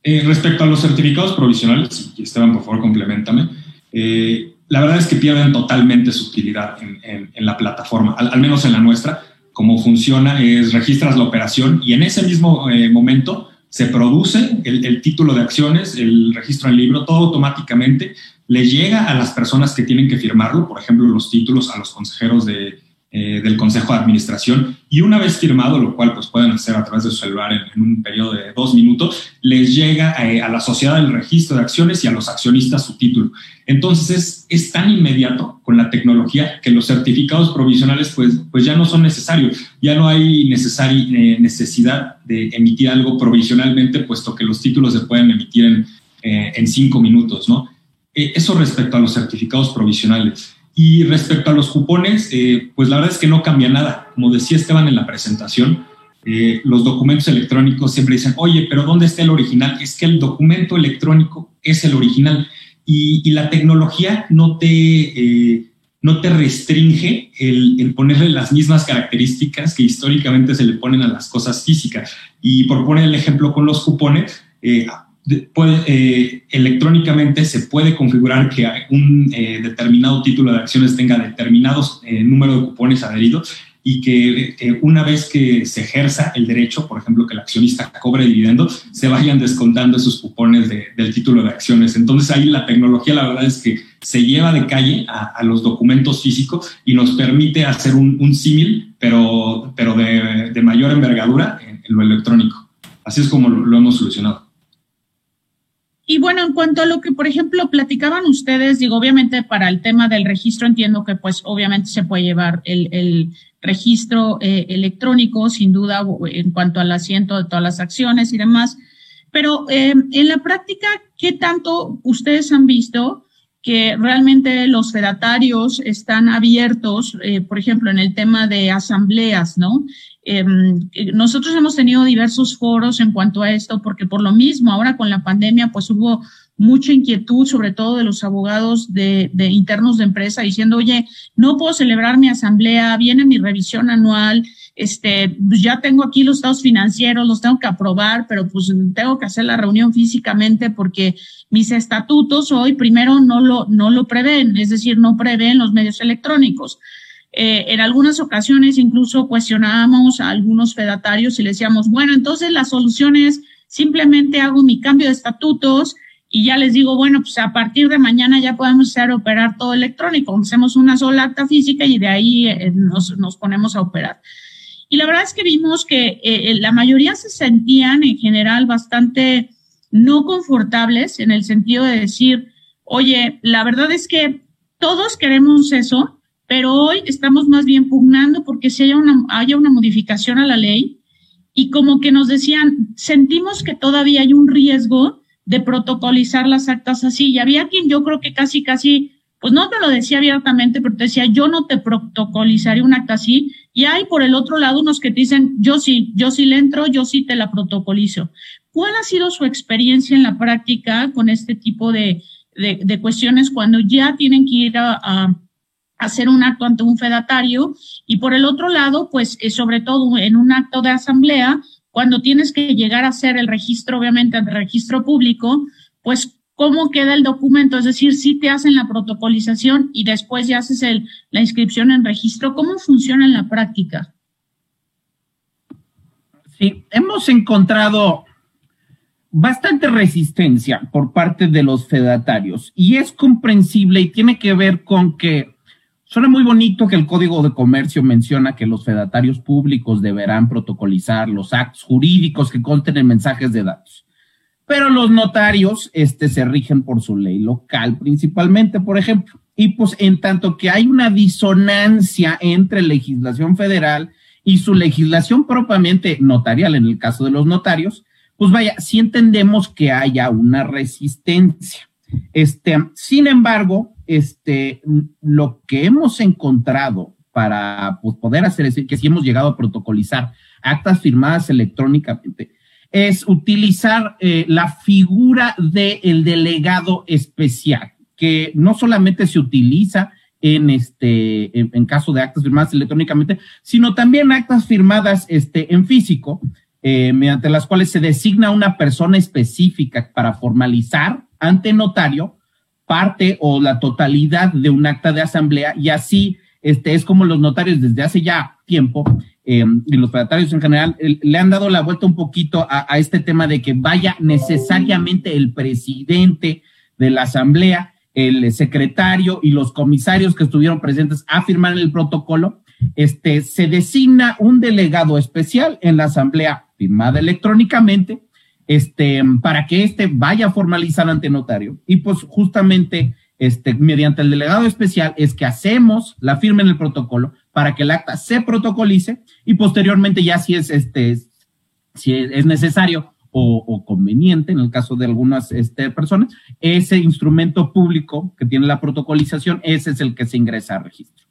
Eh, respecto a los certificados provisionales, Esteban, por favor, complementame, eh, la verdad es que pierden totalmente su utilidad en, la plataforma, al, menos en la nuestra. Cómo funciona es registras la operación y en ese mismo eh, momento se produce el, título de acciones, el registro en libro, todo automáticamente le llega a las personas que tienen que firmarlo, por ejemplo, los títulos a los consejeros de, eh, del Consejo de Administración y una vez firmado, lo cual pues pueden hacer a través de su celular en, un periodo de dos minutos, les llega eh, a, la sociedad del registro de acciones y a los accionistas su título. Entonces es, tan inmediato con la tecnología que los certificados provisionales pues, pues ya no son necesarios, ya no hay eh, necesidad de emitir algo provisionalmente, puesto que los títulos se pueden emitir en, en cinco minutos, ¿no? eso respecto a los certificados provisionales. Y respecto a los cupones, eh, pues la verdad es que no cambia nada. Como decía Esteban en la presentación, eh, los documentos electrónicos siempre dicen, oye, pero ¿dónde está el original? Es que el documento electrónico es el original y, la tecnología no te, eh, no te restringe el, el, ponerle las mismas características que históricamente se le ponen a las cosas físicas. Y por poner el ejemplo con los cupones, puede, eh, electrónicamente se puede configurar que un eh, determinado título de acciones tenga determinados eh, número de cupones adheridos y que una vez que se ejerza el derecho, por ejemplo, que el accionista cobre dividendos, se vayan descontando esos cupones del título de acciones. Entonces ahí la tecnología, la verdad es que se lleva de calle a, los documentos físicos y nos permite hacer un, símil, pero, pero de, mayor envergadura en, lo electrónico. Así es como lo hemos solucionado. Y bueno, en cuanto a lo que, por ejemplo, platicaban ustedes, digo, obviamente para el tema del registro entiendo que pues obviamente se puede llevar el, registro eh, electrónico, sin duda, en cuanto al asiento de todas las acciones y demás. Pero eh, en la práctica, ¿qué tanto ustedes han visto que realmente los fedatarios están abiertos, eh, por ejemplo, en el tema de asambleas, ¿no? Em, nosotros hemos tenido diversos foros en cuanto a esto, porque por lo mismo, ahora con la pandemia, pues hubo mucha inquietud, sobre todo de los abogados de, de, internos de empresa, diciendo, oye, no puedo celebrar mi asamblea, viene mi revisión anual, este, pues ya tengo aquí los estados financieros, los tengo que aprobar, pero pues tengo que hacer la reunión físicamente porque mis estatutos hoy primero no lo, no lo prevén, es decir, no prevén los medios electrónicos. eh, en algunas ocasiones incluso cuestionábamos a algunos fedatarios y le decíamos, bueno, entonces la solución es simplemente hago mi cambio de estatutos y ya les digo, bueno, pues a partir de mañana ya podemos hacer operar todo electrónico, hacemos una sola acta física y de ahí eh, nos, nos, ponemos a operar. Y la verdad es que vimos que eh, la mayoría se sentían en general bastante no confortables en el sentido de decir, oye, la verdad es que todos queremos eso, pero hoy estamos más bien pugnando porque si haya una, haya una modificación a la ley y como que nos decían, sentimos que todavía hay un riesgo de protocolizar las actas así. Y había quien yo creo que casi, casi, pues no te lo decía abiertamente, pero te decía, yo no te protocolizaría un acta así. Y hay por el otro lado unos que te dicen, yo sí, yo sí le entro, yo sí te la protocolizo. ¿Cuál ha sido su experiencia en la práctica con este tipo de, de, cuestiones cuando ya tienen que ir a, hacer un acto ante un fedatario? Y por el otro lado, pues eh, sobre todo en un acto de asamblea, cuando tienes que llegar a hacer el registro, obviamente, ante registro público, pues cómo queda el documento, es decir, si te hacen la protocolización y después ya haces el, la inscripción en registro, ¿cómo funciona en la práctica? Sí, hemos encontrado bastante resistencia por parte de los fedatarios y es comprensible y tiene que ver con que Suena muy bonito que el Código de Comercio menciona que los fedatarios públicos deberán protocolizar los actos jurídicos que contienen mensajes de datos. Pero los notarios este, se rigen por su ley local principalmente, por ejemplo. Y pues en tanto que hay una disonancia entre legislación federal y su legislación propiamente notarial, en el caso de los notarios, pues vaya, sí entendemos que haya una resistencia. Este, sin embargo, este, lo que hemos encontrado para pues, poder hacer es que si hemos llegado a protocolizar actas firmadas electrónicamente, es utilizar eh, la figura del delegado especial, que no solamente se utiliza en este, en, caso de actas firmadas electrónicamente, sino también actas firmadas este, en físico, eh, mediante las cuales se designa una persona específica para formalizar ante notario parte o la totalidad de un acta de asamblea. Y así este, es como los notarios desde hace ya tiempo eh, y los notarios en general le han dado la vuelta un poquito a, a, este tema de que vaya necesariamente el presidente de la asamblea, el secretario y los comisarios que estuvieron presentes a firmar el protocolo. Este, se designa un delegado especial en la asamblea firmada electrónicamente este, para que éste vaya a formalizar ante notario. Y pues justamente, este, mediante el delegado especial es que hacemos la firma en el protocolo para que el acta se protocolice y posteriormente ya si es, este, si es necesario o, conveniente, en el caso de algunas este, personas, ese instrumento público que tiene la protocolización, ese es el que se ingresa a registro.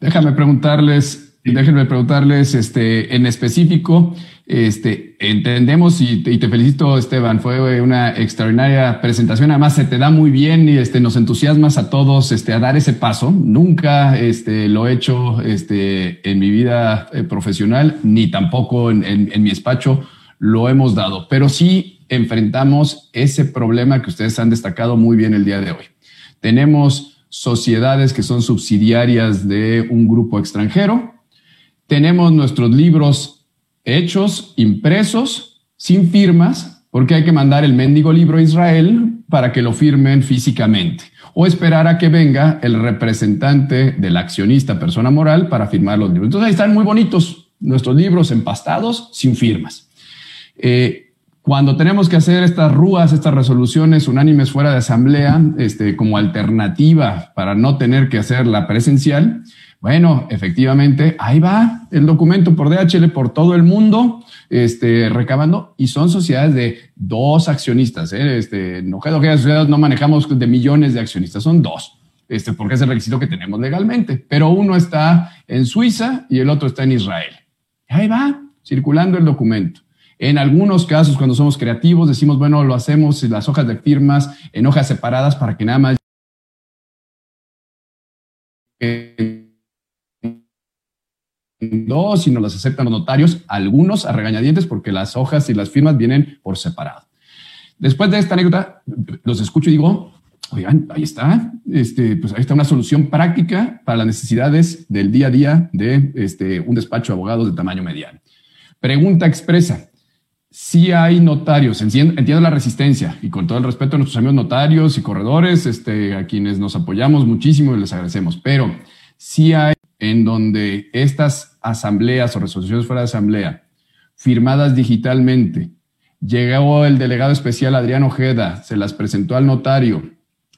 Déjame preguntarles, déjenme preguntarles este, en específico, este, entendemos y te, felicito, Esteban. Fue una extraordinaria presentación. Además, se te da muy bien y este, nos entusiasmas a todos este, a dar ese paso. Nunca este, lo he hecho este, en mi vida eh, profesional, ni tampoco en, en mi despacho lo hemos dado, pero sí enfrentamos ese problema que ustedes han destacado muy bien el día de hoy. Tenemos sociedades que son subsidiarias de un grupo extranjero, tenemos nuestros libros hechos, impresos, sin firmas, porque hay que mandar el mendigo libro a Israel para que lo firmen físicamente, o esperar a que venga el representante del accionista, persona moral, para firmar los libros. Entonces ahí están muy bonitos nuestros libros empastados, sin firmas. Eh, cuando tenemos que hacer estas rúas, estas resoluciones unánimes fuera de asamblea, este, como alternativa para no tener que hacer la presencial, bueno, efectivamente, ahí va el documento por DHL por todo el mundo, este, recabando, y son sociedades de dos accionistas, ¿eh? este, no creo que sociedades no manejamos de millones de accionistas, son dos, este, porque es el requisito que tenemos legalmente, pero uno está en Suiza y el otro está en Israel. Ahí va, circulando el documento. En algunos casos, cuando somos creativos, decimos, bueno, lo hacemos las hojas de firmas en hojas separadas para que nada más dos, sino las aceptan los notarios, algunos a regañadientes porque las hojas y las firmas vienen por separado. Después de esta anécdota, los escucho y digo, oigan, ahí está, este, pues ahí está una solución práctica para las necesidades del día a día de este, un despacho de abogados de tamaño mediano. Pregunta expresa. Si hay notarios, entiendo, la resistencia y con todo el respeto a nuestros amigos notarios y corredores, este, a quienes nos apoyamos muchísimo y les agradecemos, pero si hay en donde estas asambleas o resoluciones fuera de asamblea firmadas digitalmente, llegó el delegado especial Adrián Ojeda, se las presentó al notario,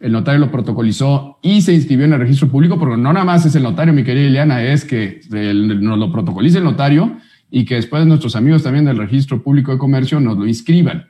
el notario lo protocolizó y se inscribió en el registro público, porque no nada más es el notario, mi querida Ileana, es que nos lo protocolice el notario y que después nuestros amigos también del Registro Público de Comercio nos lo inscriban.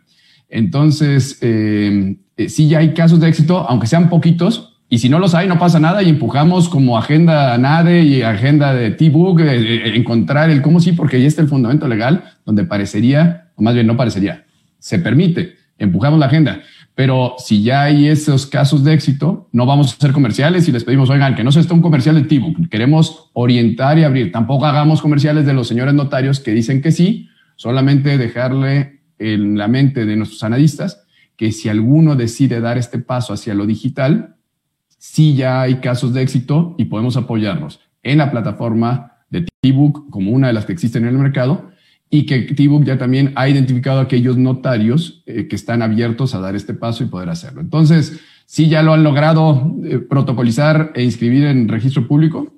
Entonces, eh, eh, sí ya hay casos de éxito, aunque sean poquitos, y si no los hay, no pasa nada y empujamos como agenda NADE y agenda de T-Book, eh, encontrar el cómo sí, porque ahí está el fundamento legal donde parecería, o más bien no parecería, se permite, empujamos la agenda. Pero si ya hay esos casos de éxito, no vamos a hacer comerciales y les pedimos, oigan, que no se esté un comercial de Tibu. Queremos orientar y abrir. Tampoco hagamos comerciales de los señores notarios que dicen que sí, solamente dejarle en la mente de nuestros analistas que si alguno decide dar este paso hacia lo digital, sí ya hay casos de éxito y podemos apoyarnos en la plataforma de T-Book como una de las que existen en el mercado y que T-Book ya también ha identificado a aquellos notarios eh, que están abiertos a dar este paso y poder hacerlo. Entonces, ¿sí ya lo han logrado eh, protocolizar e inscribir en registro público?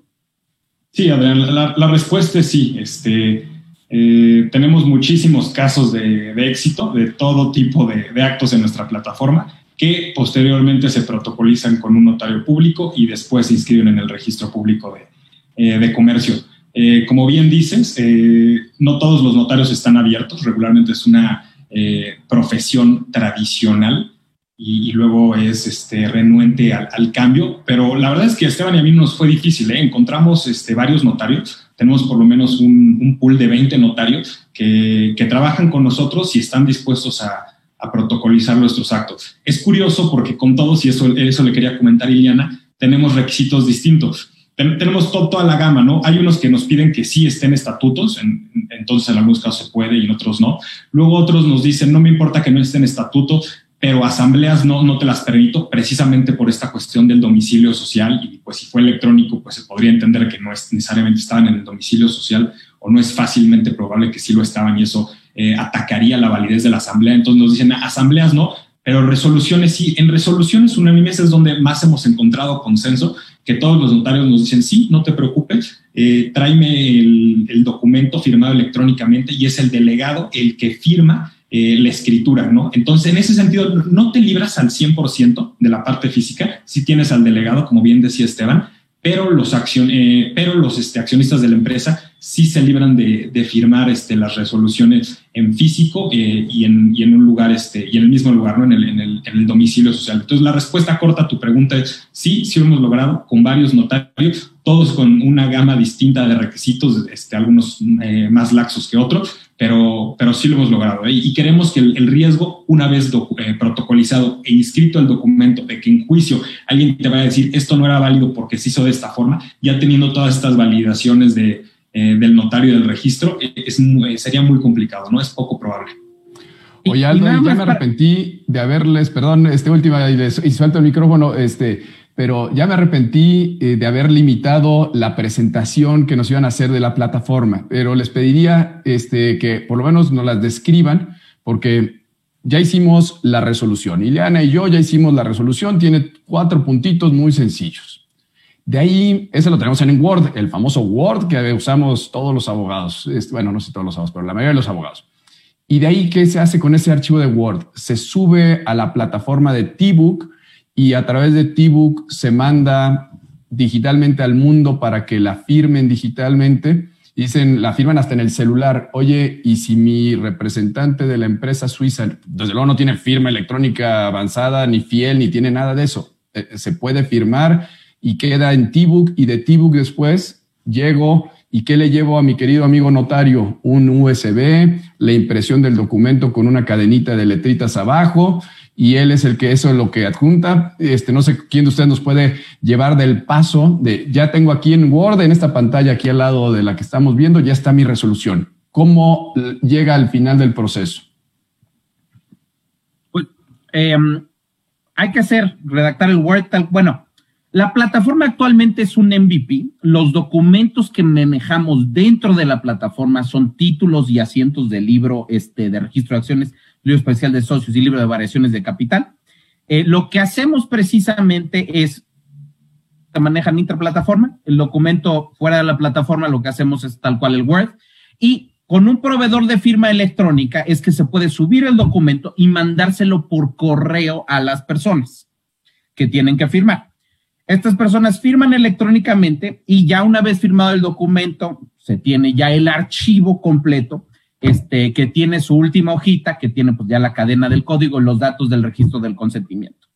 Sí, Adrián, la, respuesta es sí. Este, eh, tenemos muchísimos casos de, éxito de todo tipo de, actos en nuestra plataforma que posteriormente se protocolizan con un notario público y después se inscriben en el registro público de, de comercio. Eh, como bien dices, eh, no todos los notarios están abiertos, regularmente es una eh, profesión tradicional y, luego es este, renuente al, cambio, pero la verdad es que a Esteban y a mí nos fue difícil, encontramos este, varios notarios, tenemos por lo menos un, pool de 20 notarios que, trabajan con nosotros y están dispuestos a, protocolizar nuestros actos. Es curioso porque con todos, y eso, eso le quería comentar Iliana, tenemos requisitos distintos tenemos toda la gama, ¿no? Hay unos que nos piden que sí estén estatutos, entonces en algunos casos se puede y en otros no. Luego otros nos dicen, no me importa que no estén estatutos, pero asambleas no, no te las permito precisamente por esta cuestión del domicilio social y pues si fue electrónico, pues se podría entender que no es necesariamente estaban en el domicilio social o no es fácilmente probable que sí lo estaban y eso eh, atacaría la validez de la asamblea. Entonces nos dicen, asambleas no, pero resoluciones sí. En resoluciones unánimes es donde más hemos encontrado consenso que todos los notarios nos dicen, sí, no te preocupes, eh, tráeme el, documento firmado electrónicamente y es el delegado el que firma eh, la escritura, ¿no? Entonces, en ese sentido, no te libras al 100% de la parte física, si tienes al delegado, como bien decía Esteban, pero los, pero los este, accionistas de la empresa sí se libran de, firmar este, las resoluciones en físico eh, y, en, y, en, un lugar, este, y en el mismo lugar, ¿no? en, el, en, el, en, el, domicilio social. Entonces, la respuesta corta a tu pregunta es sí, sí lo hemos logrado con varios notarios, todos con una gama distinta de requisitos, este, algunos eh, más laxos que otros, pero, pero sí lo hemos logrado. ¿eh? Y queremos que el, riesgo, una vez protocolizado e inscrito el documento, de que en juicio alguien te vaya a decir esto no era válido porque se hizo de esta forma, ya teniendo todas estas validaciones de eh, del notario del registro, eh, es, eh, sería muy complicado, ¿no? Es poco probable. Oye, Aldo, ya me arrepentí de haberles, perdón, este última, y, y suelto el micrófono, este, pero ya me arrepentí de haber limitado la presentación que nos iban a hacer de la plataforma, pero les pediría este, que por lo menos nos las describan, porque ya hicimos la resolución. Ileana y yo ya hicimos la resolución, tiene cuatro puntitos muy sencillos. De ahí, ese lo tenemos en Word, el famoso Word que usamos todos los abogados. Bueno, no sé todos los abogados, pero la mayoría de los abogados. Y de ahí, ¿qué se hace con ese archivo de Word? Se sube a la plataforma de T-Book y a través de T-Book se manda digitalmente al mundo para que la firmen digitalmente. Dicen, la firman hasta en el celular. Oye, y si mi representante de la empresa suiza, desde luego no tiene firma electrónica avanzada, ni fiel, ni tiene nada de eso, eh, se puede firmar y queda en T-Book y de T-Book después llego y ¿qué le llevo a mi querido amigo notario? Un USB, la impresión del documento con una cadenita de letritas abajo y él es el que eso es lo que adjunta. Este, no sé quién de ustedes nos puede llevar del paso de ya tengo aquí en Word, en esta pantalla aquí al lado de la que estamos viendo, ya está mi resolución. ¿Cómo llega al final del proceso? Pues, em, hay que hacer, redactar el Word tal, bueno, la plataforma actualmente es un MVP. Los documentos que manejamos dentro de la plataforma son títulos y asientos de libro este, de registro de acciones, libro especial de socios y libro de variaciones de capital. Eh, lo que hacemos precisamente es se manejan interplataforma. El documento fuera de la plataforma lo que hacemos es tal cual el Word. Y con un proveedor de firma electrónica es que se puede subir el documento y mandárselo por correo a las personas que tienen que firmar. Estas personas firman electrónicamente y ya una vez firmado el documento, se tiene ya el archivo completo, este, que tiene su última hojita, que tiene pues ya la cadena del código y los datos del registro del consentimiento.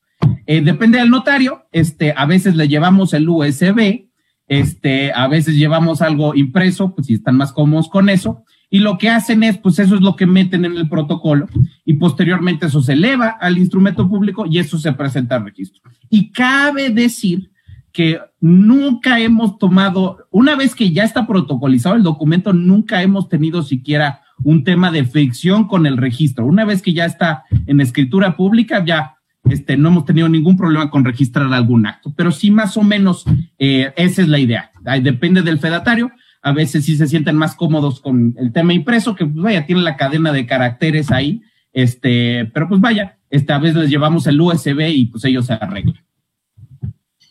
Eh, depende del notario, este, a veces le llevamos el USB, este, a veces llevamos algo impreso, pues si están más cómodos con eso, y lo que hacen es, pues eso es lo que meten en el protocolo y posteriormente eso se eleva al instrumento público y eso se presenta al registro. Y cabe decir que nunca hemos tomado, una vez que ya está protocolizado el documento, nunca hemos tenido siquiera un tema de fricción con el registro. Una vez que ya está en escritura pública, ya este, no hemos tenido ningún problema con registrar algún acto, pero sí más o menos eh, esa es la idea. Depende del fedatario. A veces sí se sienten más cómodos con el tema impreso, que pues vaya, tiene la cadena de caracteres ahí, este, pero pues vaya, esta vez les llevamos el USB y pues ellos se arreglan.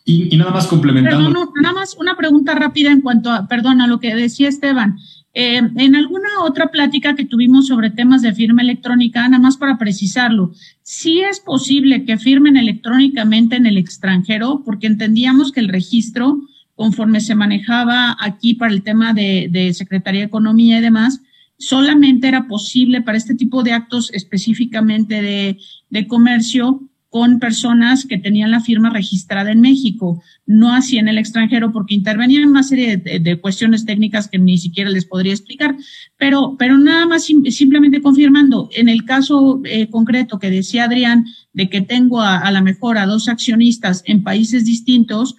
Y, nada más complementando. nada más una pregunta rápida en cuanto a, perdón, a lo que decía Esteban. Eh, en alguna otra plática que tuvimos sobre temas de firma electrónica, nada más para precisarlo, sí es posible que firmen electrónicamente en el extranjero, porque entendíamos que el registro, conforme se manejaba aquí para el tema de, Secretaría de Economía y demás, solamente era posible para este tipo de actos específicamente de, de comercio con personas que tenían la firma registrada en México, no así en el extranjero, porque intervenían en una serie de, cuestiones técnicas que ni siquiera les podría explicar, pero, pero nada más simplemente confirmando, en el caso eh, concreto que decía Adrián, de que tengo a, a lo mejor a dos accionistas en países distintos,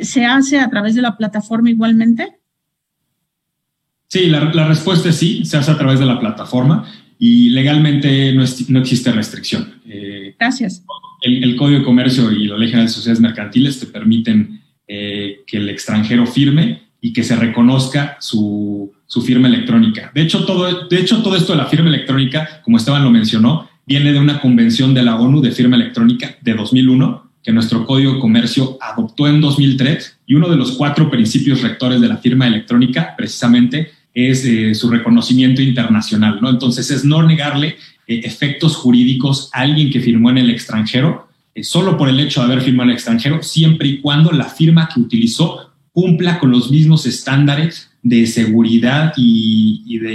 ¿se hace a través de la plataforma igualmente? Sí, la, la respuesta es sí, se hace a través de la plataforma y legalmente no, no existe restricción. Eh, Gracias. El, Código de Comercio y la Ley General de Sociedades Mercantiles te permiten eh, que el extranjero firme y que se reconozca su, su, firma electrónica. De hecho, todo, de hecho, todo esto de la firma electrónica, como Esteban lo mencionó, viene de una convención de la ONU de firma electrónica de 2001 que nuestro Código de Comercio adoptó en 2003 y uno de los cuatro principios rectores de la firma electrónica precisamente es eh, su reconocimiento internacional, ¿no? Entonces es no negarle eh, efectos jurídicos a alguien que firmó en el extranjero, eh, solo por el hecho de haber firmado en el extranjero, siempre y cuando la firma que utilizó cumpla con los mismos estándares de seguridad y, de,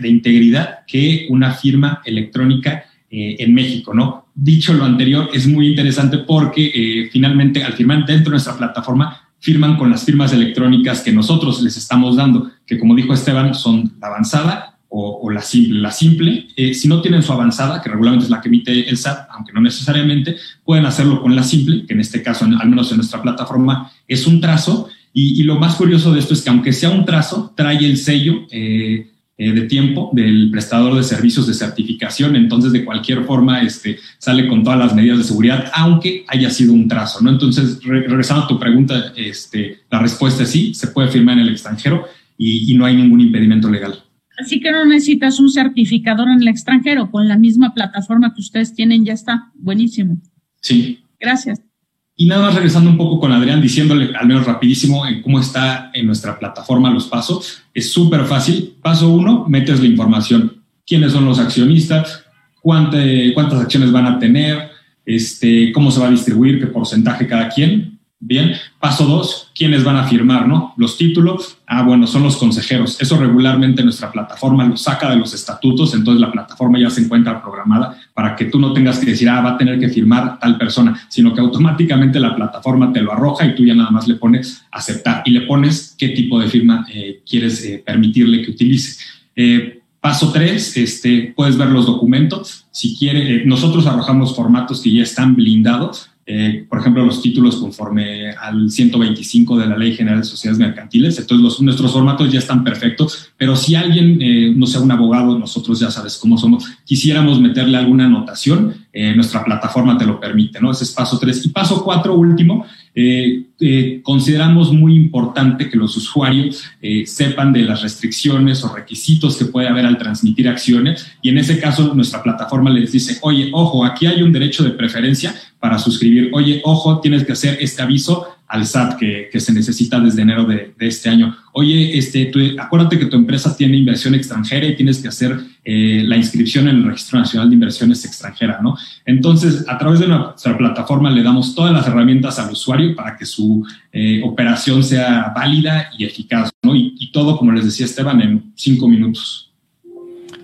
de, integridad que una firma electrónica en México, ¿no? Dicho lo anterior, es muy interesante porque finalmente al firmar dentro de nuestra plataforma firman con las firmas electrónicas que nosotros les estamos dando, que como dijo Esteban, son la avanzada o, la simple. La simple, eh, si no tienen su avanzada, que regularmente es la que emite el SAT, aunque no necesariamente, pueden hacerlo con la simple, que en este caso, al menos en nuestra plataforma, es un trazo. Y, lo más curioso de esto es que aunque sea un trazo, trae el sello eh, eh, de tiempo del prestador de servicios de certificación, entonces de cualquier forma este, sale con todas las medidas de seguridad, aunque haya sido un trazo, ¿no? Entonces, regresando a tu pregunta, este, la respuesta es sí, se puede firmar en el extranjero y, no hay ningún impedimento legal. Así que no necesitas un certificador en el extranjero, con la misma plataforma que ustedes tienen ya está. Buenísimo. Sí. Gracias. Y nada más regresando un poco con Adrián, diciéndole al menos rapidísimo en cómo está en nuestra plataforma los pasos. Es súper fácil. Paso uno, metes la información. ¿Quiénes son los accionistas? ¿Cuántas acciones van a tener? Este, ¿Cómo se va a distribuir? ¿Qué porcentaje cada quien? Bien, paso dos, ¿quiénes van a firmar, no? Los títulos, ah, bueno, son los consejeros. Eso regularmente nuestra plataforma lo saca de los estatutos, entonces la plataforma ya se encuentra programada para que tú no tengas que decir, ah, va a tener que firmar tal persona, sino que automáticamente la plataforma te lo arroja y tú ya nada más le pones aceptar y le pones qué tipo de firma eh, quieres eh, permitirle que utilice. Eh, paso tres, este, puedes ver los documentos. Si quiere, nosotros arrojamos formatos que ya están blindados eh, por ejemplo, los títulos conforme al 125 de la Ley General de Sociedades Mercantiles. Entonces, los, nuestros formatos ya están perfectos, pero si alguien, eh, no sea un abogado, nosotros ya sabes cómo somos, quisiéramos meterle alguna anotación, eh, nuestra plataforma te lo permite, ¿no? Ese es paso tres. Y paso cuatro, último, eh, eh, consideramos muy importante que los usuarios eh, sepan de las restricciones o requisitos que puede haber al transmitir acciones. Y en ese caso nuestra plataforma les dice, oye, ojo, aquí hay un derecho de preferencia para suscribir, oye, ojo, tienes que hacer este aviso al SAT que, se necesita desde enero de, este año. Oye, este, acuérdate que tu empresa tiene inversión extranjera y tienes que hacer eh, la inscripción en el Registro Nacional de Inversiones Extranjeras, ¿no? Entonces, a través de nuestra plataforma le damos todas las herramientas al usuario para que su eh, operación sea válida y eficaz, ¿no? Y, todo, como les decía Esteban, en cinco minutos.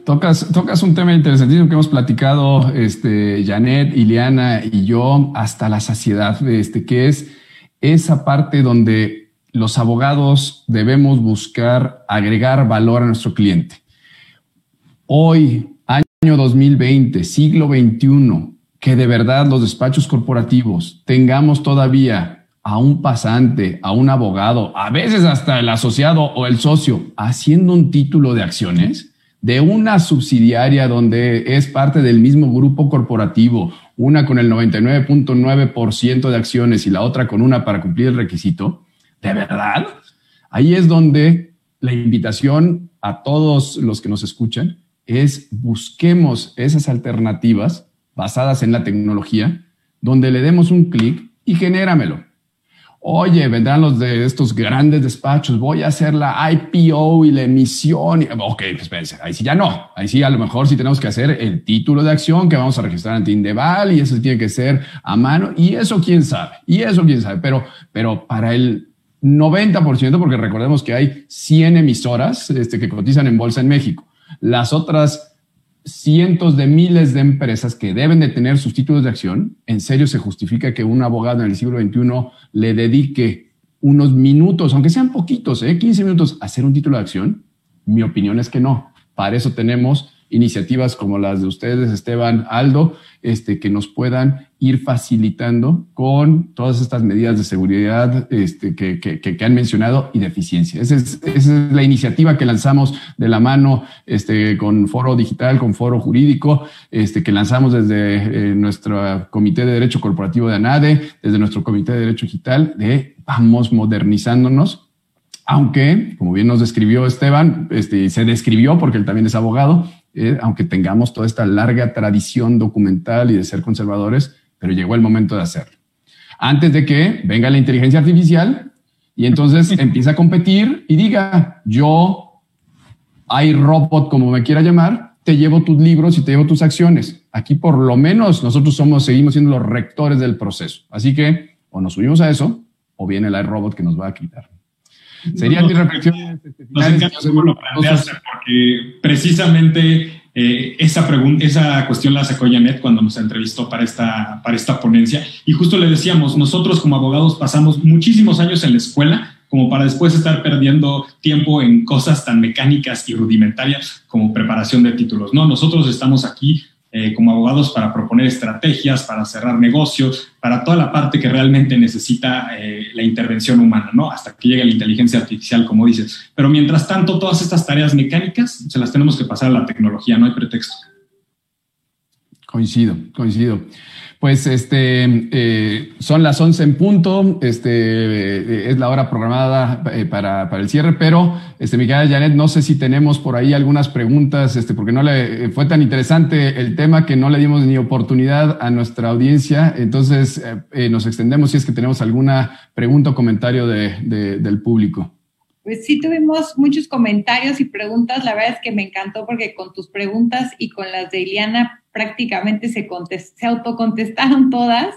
Tocas, tocas un tema interesantísimo que hemos platicado, este, Janet, Iliana y yo, hasta la saciedad, este, que es esa parte donde los abogados debemos buscar agregar valor a nuestro cliente. Hoy, año 2020, siglo XXI, que de verdad los despachos corporativos tengamos todavía a un pasante, a un abogado, a veces hasta el asociado o el socio haciendo un título de acciones de una subsidiaria donde es parte del mismo grupo corporativo una con el 99.9% de acciones y la otra con una para cumplir el requisito, ¿de verdad? Ahí es donde la invitación a todos los que nos escuchan es busquemos esas alternativas basadas en la tecnología, donde le demos un clic y genéramelo. Oye, vendrán los de estos grandes despachos, voy a hacer la IPO y la emisión. Ok, pues espérense, ahí sí ya no. Ahí sí a lo mejor sí tenemos que hacer el título de acción que vamos a registrar ante Indeval y eso tiene que ser a mano y eso quién sabe, y eso quién sabe. Pero, pero para el 90%, porque recordemos que hay 100 emisoras este, que cotizan en bolsa en México. Las otras cientos de miles de empresas que deben de tener sus títulos de acción, ¿en serio se justifica que un abogado en el siglo XXI le dedique unos minutos, aunque sean poquitos, ¿eh? 15 minutos, a hacer un título de acción? Mi opinión es que no. Para eso tenemos iniciativas como las de ustedes, Esteban, Aldo, este, que nos puedan ir facilitando con todas estas medidas de seguridad este, que, que, que, han mencionado y de eficiencia. Esa es, esa es, la iniciativa que lanzamos de la mano este, con Foro Digital, con Foro Jurídico, este, que lanzamos desde eh, nuestro Comité de Derecho Corporativo de ANADE, desde nuestro Comité de Derecho Digital, de vamos modernizándonos aunque, como bien nos describió Esteban, este, se describió porque él también es abogado, eh, aunque tengamos toda esta larga tradición documental y de ser conservadores, pero llegó el momento de hacerlo. Antes de que venga la inteligencia artificial y entonces empieza a competir y diga, yo, hay robot, como me quiera llamar, te llevo tus libros y te llevo tus acciones. Aquí por lo menos nosotros somos, seguimos siendo los rectores del proceso. Así que o nos subimos a eso o viene el robot que nos va a quitar. Sería mi reflexión. Nos encanta cómo lo planteaste, porque precisamente eh, esa, pregunta, esa cuestión la sacó Janet cuando nos entrevistó para esta, para esta ponencia. Y justo le decíamos, nosotros como abogados pasamos muchísimos años en la escuela como para después estar perdiendo tiempo en cosas tan mecánicas y rudimentarias como preparación de títulos. No, nosotros estamos aquí eh, como abogados para proponer estrategias, para cerrar negocios, para toda la parte que realmente necesita eh, la intervención humana, ¿no? Hasta que llegue la inteligencia artificial, como dices. Pero mientras tanto, todas estas tareas mecánicas se las tenemos que pasar a la tecnología, no hay pretexto. Coincido, coincido. Pues este, eh, son las 11 en punto, este, eh, es la hora programada eh, para, para, el cierre, pero, este, mi querida Janet, no sé si tenemos por ahí algunas preguntas, este, porque no le fue tan interesante el tema que no le dimos ni oportunidad a nuestra audiencia. Entonces, nos extendemos si es que tenemos alguna pregunta o comentario de, del público. Pues sí, tuvimos muchos comentarios y preguntas. La verdad es que me encantó porque con tus preguntas y con las de Iliana prácticamente se, se autocontestaron todas.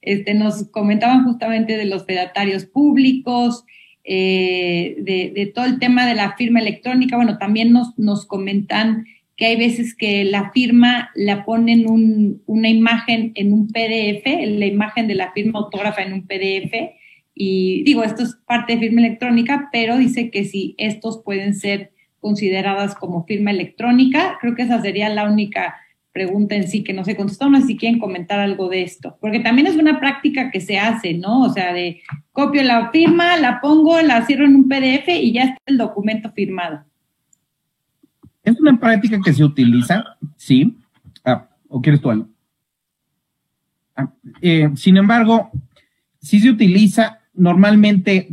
Este, nos comentaban justamente de los fedatarios públicos, eh, de, de, todo el tema de la firma electrónica. Bueno, también nos, nos comentan que hay veces que la firma la ponen un, una imagen en un PDF, la imagen de la firma autógrafa en un PDF y digo, esto es parte de firma electrónica, pero dice que si estos pueden ser consideradas como firma electrónica, creo que esa sería la única pregunta en sí que no se contestó, no sé si quieren comentar algo de esto, porque también es una práctica que se hace, ¿no? O sea, de copio la firma, la pongo, la cierro en un PDF y ya está el documento firmado. Es una práctica que se utiliza, sí. Ah, ¿O quieres tú algo? Ah, eh, sin embargo, si se utiliza, normalmente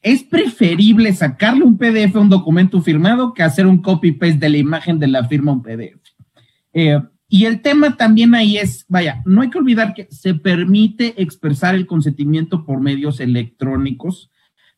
es preferible sacarle un PDF a un documento firmado que hacer un copy-paste de la imagen de la firma a un PDF. Eh, y el tema también ahí es, vaya, no hay que olvidar que se permite expresar el consentimiento por medios electrónicos,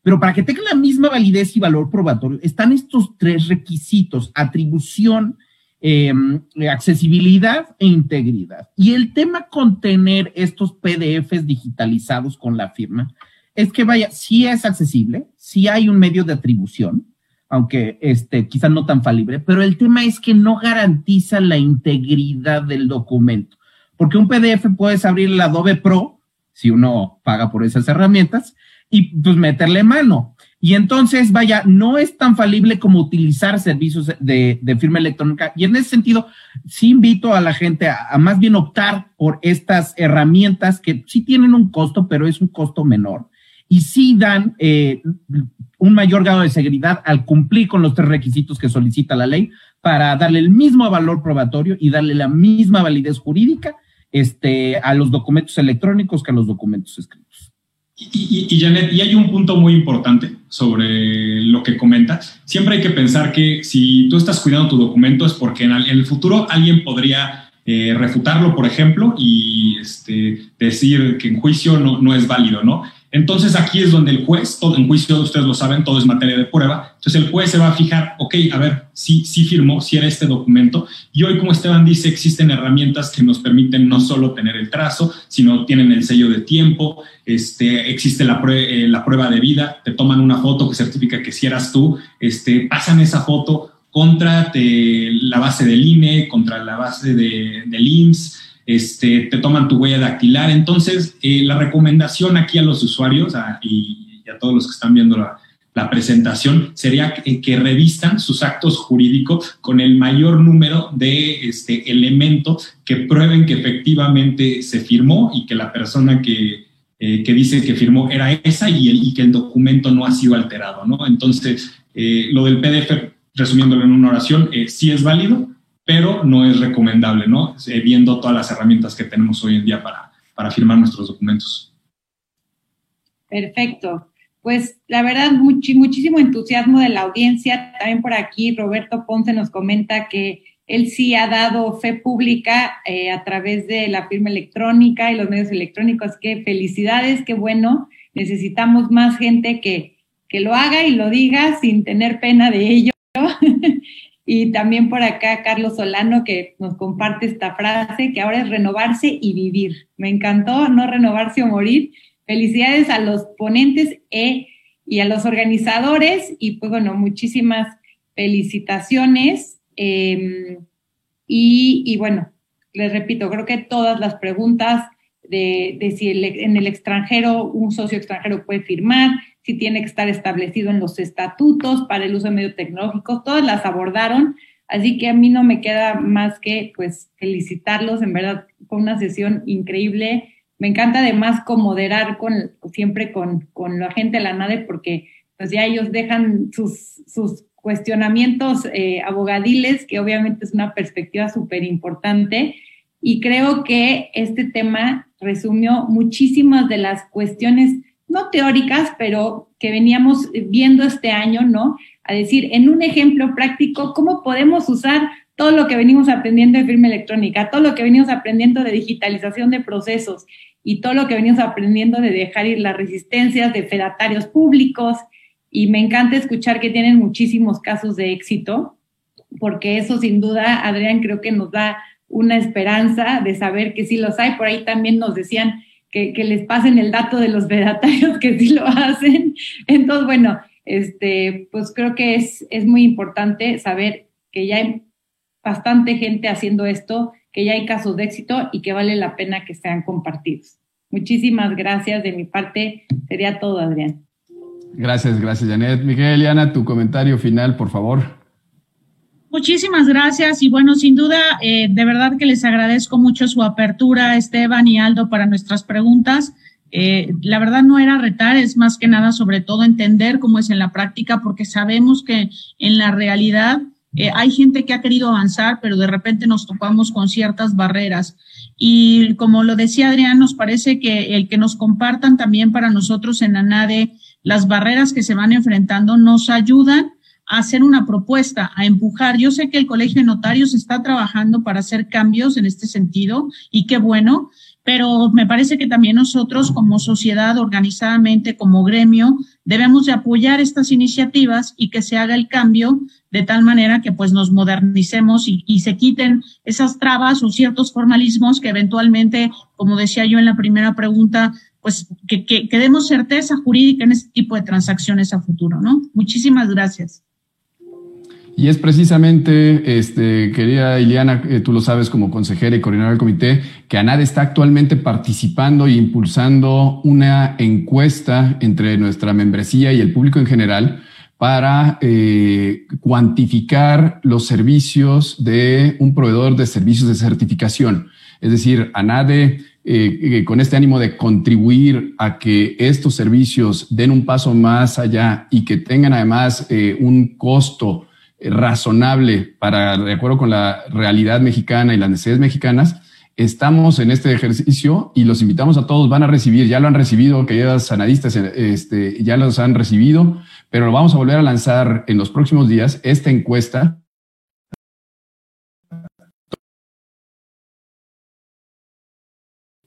pero para que tenga la misma validez y valor probatorio, están estos tres requisitos, atribución, em, accesibilidad e integridad. Y el tema con tener estos PDFs digitalizados con la firma es que, vaya, sí es accesible, sí hay un medio de atribución, aunque este, quizá no tan falible, pero el tema es que no garantiza la integridad del documento, porque un PDF puedes abrir el Adobe Pro, si uno paga por esas herramientas, y pues meterle mano. Y entonces, vaya, no es tan falible como utilizar servicios de, firma electrónica. Y en ese sentido, sí invito a la gente a, a, más bien optar por estas herramientas que sí tienen un costo, pero es un costo menor y sí dan eh, un mayor grado de seguridad al cumplir con los tres requisitos que solicita la ley para darle el mismo valor probatorio y darle la misma validez jurídica este, a los documentos electrónicos que a los documentos escritos. Y, y, Janet, y hay un punto muy importante sobre lo que comentas. Siempre hay que pensar que si tú estás cuidando tu documento es porque en el, futuro alguien podría eh, refutarlo, por ejemplo, y este, decir que en juicio no, no es válido, ¿no? Entonces aquí es donde el juez, todo en juicio, ustedes lo saben, todo es materia de prueba. Entonces el juez se va a fijar, ok, a ver, si sí, firmó, si era este documento. Y hoy, como Esteban dice, existen herramientas que nos permiten no solo tener el trazo, sino tienen el sello de tiempo, este, existe la, eh, la prueba de vida, te toman una foto que certifica que si eras tú, este, pasan esa foto contra la base del INE, contra la base de, del IMSS, este, te toman tu huella dactilar. Entonces, eh, la recomendación aquí a los usuarios y, a todos los que están viendo la, presentación sería que, revistan sus actos jurídicos con el mayor número de este, elementos que prueben que efectivamente se firmó y que la persona que, eh, que dice que firmó era esa y, el, y, que el documento no ha sido alterado, ¿no? Entonces, eh, lo del PDF, resumiéndolo en una oración, sí es válido, pero no es recomendable, ¿no? Eh, viendo todas las herramientas que tenemos hoy en día para, para firmar nuestros documentos. Perfecto. Pues la verdad, muchísimo entusiasmo de la audiencia. También por aquí Roberto Ponce nos comenta que él sí ha dado fe pública eh, a través de la firma electrónica y los medios electrónicos. Que felicidades, qué bueno. Necesitamos más gente que, que lo haga y lo diga sin tener pena de ello. Y también por acá Carlos Solano que nos comparte esta frase, que ahora es renovarse y vivir. Me encantó no renovarse o morir. Felicidades a los ponentes e, y a los organizadores y pues bueno, muchísimas felicitaciones. Em, y, bueno, les repito, creo que todas las preguntas de si en el extranjero un socio extranjero puede firmar, si tiene que estar establecido en los estatutos para el uso de medios tecnológicos, todas las abordaron, así que a mí no me queda más que pues felicitarlos, en verdad fue una sesión increíble. Me encanta además moderar con, siempre con, con la gente de la NADE porque pues ya ellos dejan sus, sus cuestionamientos eh, abogadiles, que obviamente es una perspectiva súper importante. Y creo que este tema resumió muchísimas de las cuestiones no teóricas, pero que veníamos viendo este año, ¿no? A decir, en un ejemplo práctico, cómo podemos usar todo lo que venimos aprendiendo de firma electrónica, todo lo que venimos aprendiendo de digitalización de procesos y todo lo que venimos aprendiendo de dejar ir las resistencias de fedatarios públicos. Y me encanta escuchar que tienen muchísimos casos de éxito, porque eso sin duda, Adrián, creo que nos da una esperanza de saber que sí los hay. Por ahí también nos decían que, les pasen el dato de los vedatarios que sí lo hacen. Entonces, bueno, este, pues creo que es, es muy importante saber que ya hay bastante gente haciendo esto, que ya hay casos de éxito y que vale la pena que sean compartidos. Muchísimas gracias. De mi parte, sería todo, Adrián. Gracias, gracias, Janet. Miguel y Ana, tu comentario final, por favor. Muchísimas gracias y bueno, sin duda, eh, de verdad que les agradezco mucho su apertura, Esteban y Aldo, para nuestras preguntas. Eh, la verdad no era retar, es más que nada sobre todo entender cómo es en la práctica, porque sabemos que en la realidad eh, hay gente que ha querido avanzar, pero de repente nos topamos con ciertas barreras. Y como lo decía Adrián, nos parece que el que nos compartan también para nosotros en ANADE las barreras que se van enfrentando nos ayudan hacer una propuesta, a empujar. Yo sé que el Colegio de Notarios está trabajando para hacer cambios en este sentido y qué bueno, pero me parece que también nosotros como sociedad organizadamente, como gremio, debemos de apoyar estas iniciativas y que se haga el cambio de tal manera que pues nos modernicemos y, y, se quiten esas trabas o ciertos formalismos que eventualmente, como decía yo en la primera pregunta, pues que, que, que demos certeza jurídica en este tipo de transacciones a futuro, ¿no? Muchísimas gracias. Y es precisamente, este, querida Iliana, eh, tú lo sabes como consejera y coordinadora del comité, que ANAD está actualmente participando e impulsando una encuesta entre nuestra membresía y el público en general para eh, cuantificar los servicios de un proveedor de servicios de certificación. Es decir, ANADE, eh, con este ánimo de contribuir a que estos servicios den un paso más allá y que tengan además un costo eh, razonable para, de acuerdo con la realidad mexicana y las necesidades mexicanas, estamos en este ejercicio y los invitamos a todos, van a recibir, ya lo han recibido, queridas sanadistas, este, ya los han recibido, pero lo vamos a volver a lanzar en los próximos días, esta encuesta.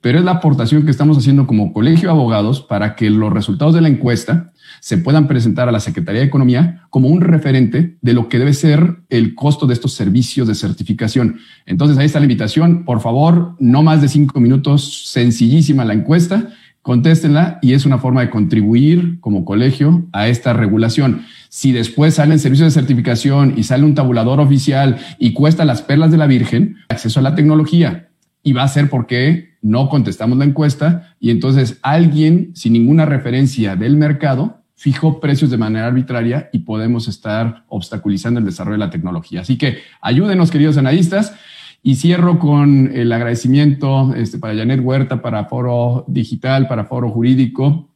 Pero es la aportación que estamos haciendo como colegio de abogados para que los resultados de la encuesta se puedan presentar a la Secretaría de Economía como un referente de lo que debe ser el costo de estos servicios de certificación. Entonces, ahí está la invitación. Por favor, no más de cinco minutos, sencillísima la encuesta, contéstenla y es una forma de contribuir como colegio a esta regulación. Si después salen servicios de certificación y sale un tabulador oficial y cuesta las perlas de la Virgen, acceso a la tecnología. Y va a ser porque no contestamos la encuesta y entonces alguien sin ninguna referencia del mercado fijó precios de manera arbitraria y podemos estar obstaculizando el desarrollo de la tecnología. Así que ayúdenos, queridos analistas. Y cierro con el agradecimiento este, para Janet Huerta, para Foro Digital, para Foro Jurídico,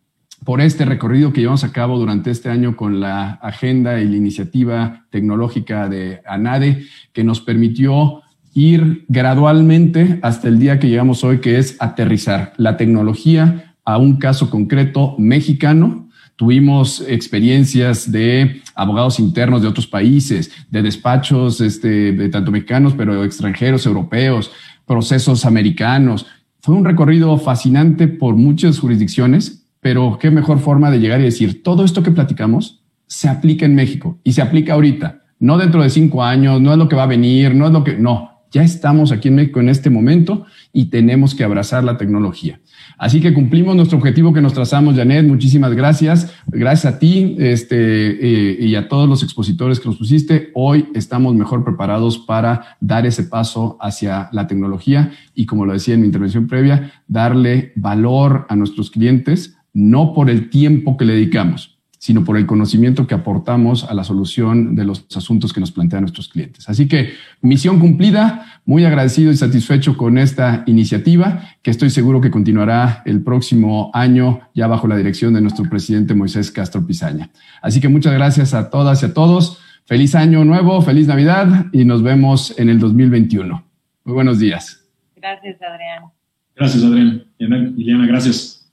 por este recorrido que llevamos a cabo durante este año con la agenda y la iniciativa tecnológica de ANADE, que nos permitió ir gradualmente hasta el día que llegamos hoy, que es aterrizar la tecnología a un caso concreto mexicano Tuvimos experiencias de abogados internos de otros países, de despachos este, de tanto mexicanos, pero extranjeros, europeos, procesos americanos. Fue un recorrido fascinante por muchas jurisdicciones, pero qué mejor forma de llegar y decir, todo esto que platicamos se aplica en México y se aplica ahorita, no dentro de cinco años, no es lo que va a venir, no es lo que, no, ya estamos aquí en México en este momento y tenemos que abrazar la tecnología. Así que cumplimos nuestro objetivo que nos trazamos, Janet. Muchísimas gracias. Gracias a ti este, eh, y a todos los expositores que nos pusiste. Hoy estamos mejor preparados para dar ese paso hacia la tecnología y, como lo decía en mi intervención previa, darle valor a nuestros clientes, no por el tiempo que le dedicamos, sino por el conocimiento que aportamos a la solución de los asuntos que nos plantean nuestros clientes. Así que misión cumplida, muy agradecido y satisfecho con esta iniciativa, que estoy seguro que continuará el próximo año ya bajo la dirección de nuestro presidente Moisés Castro Pizaña. Así que muchas gracias a todas y a todos. Feliz año nuevo, feliz Navidad y nos vemos en el 2021. Muy buenos días. Gracias, Adrián. Gracias, Adrián. Liliana, gracias.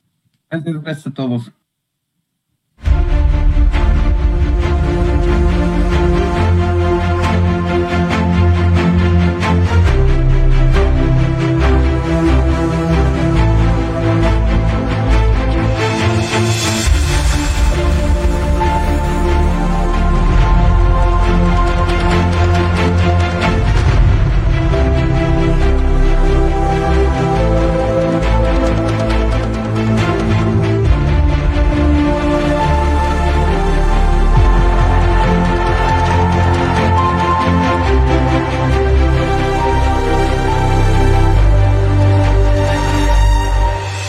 Gracias, gracias a todos.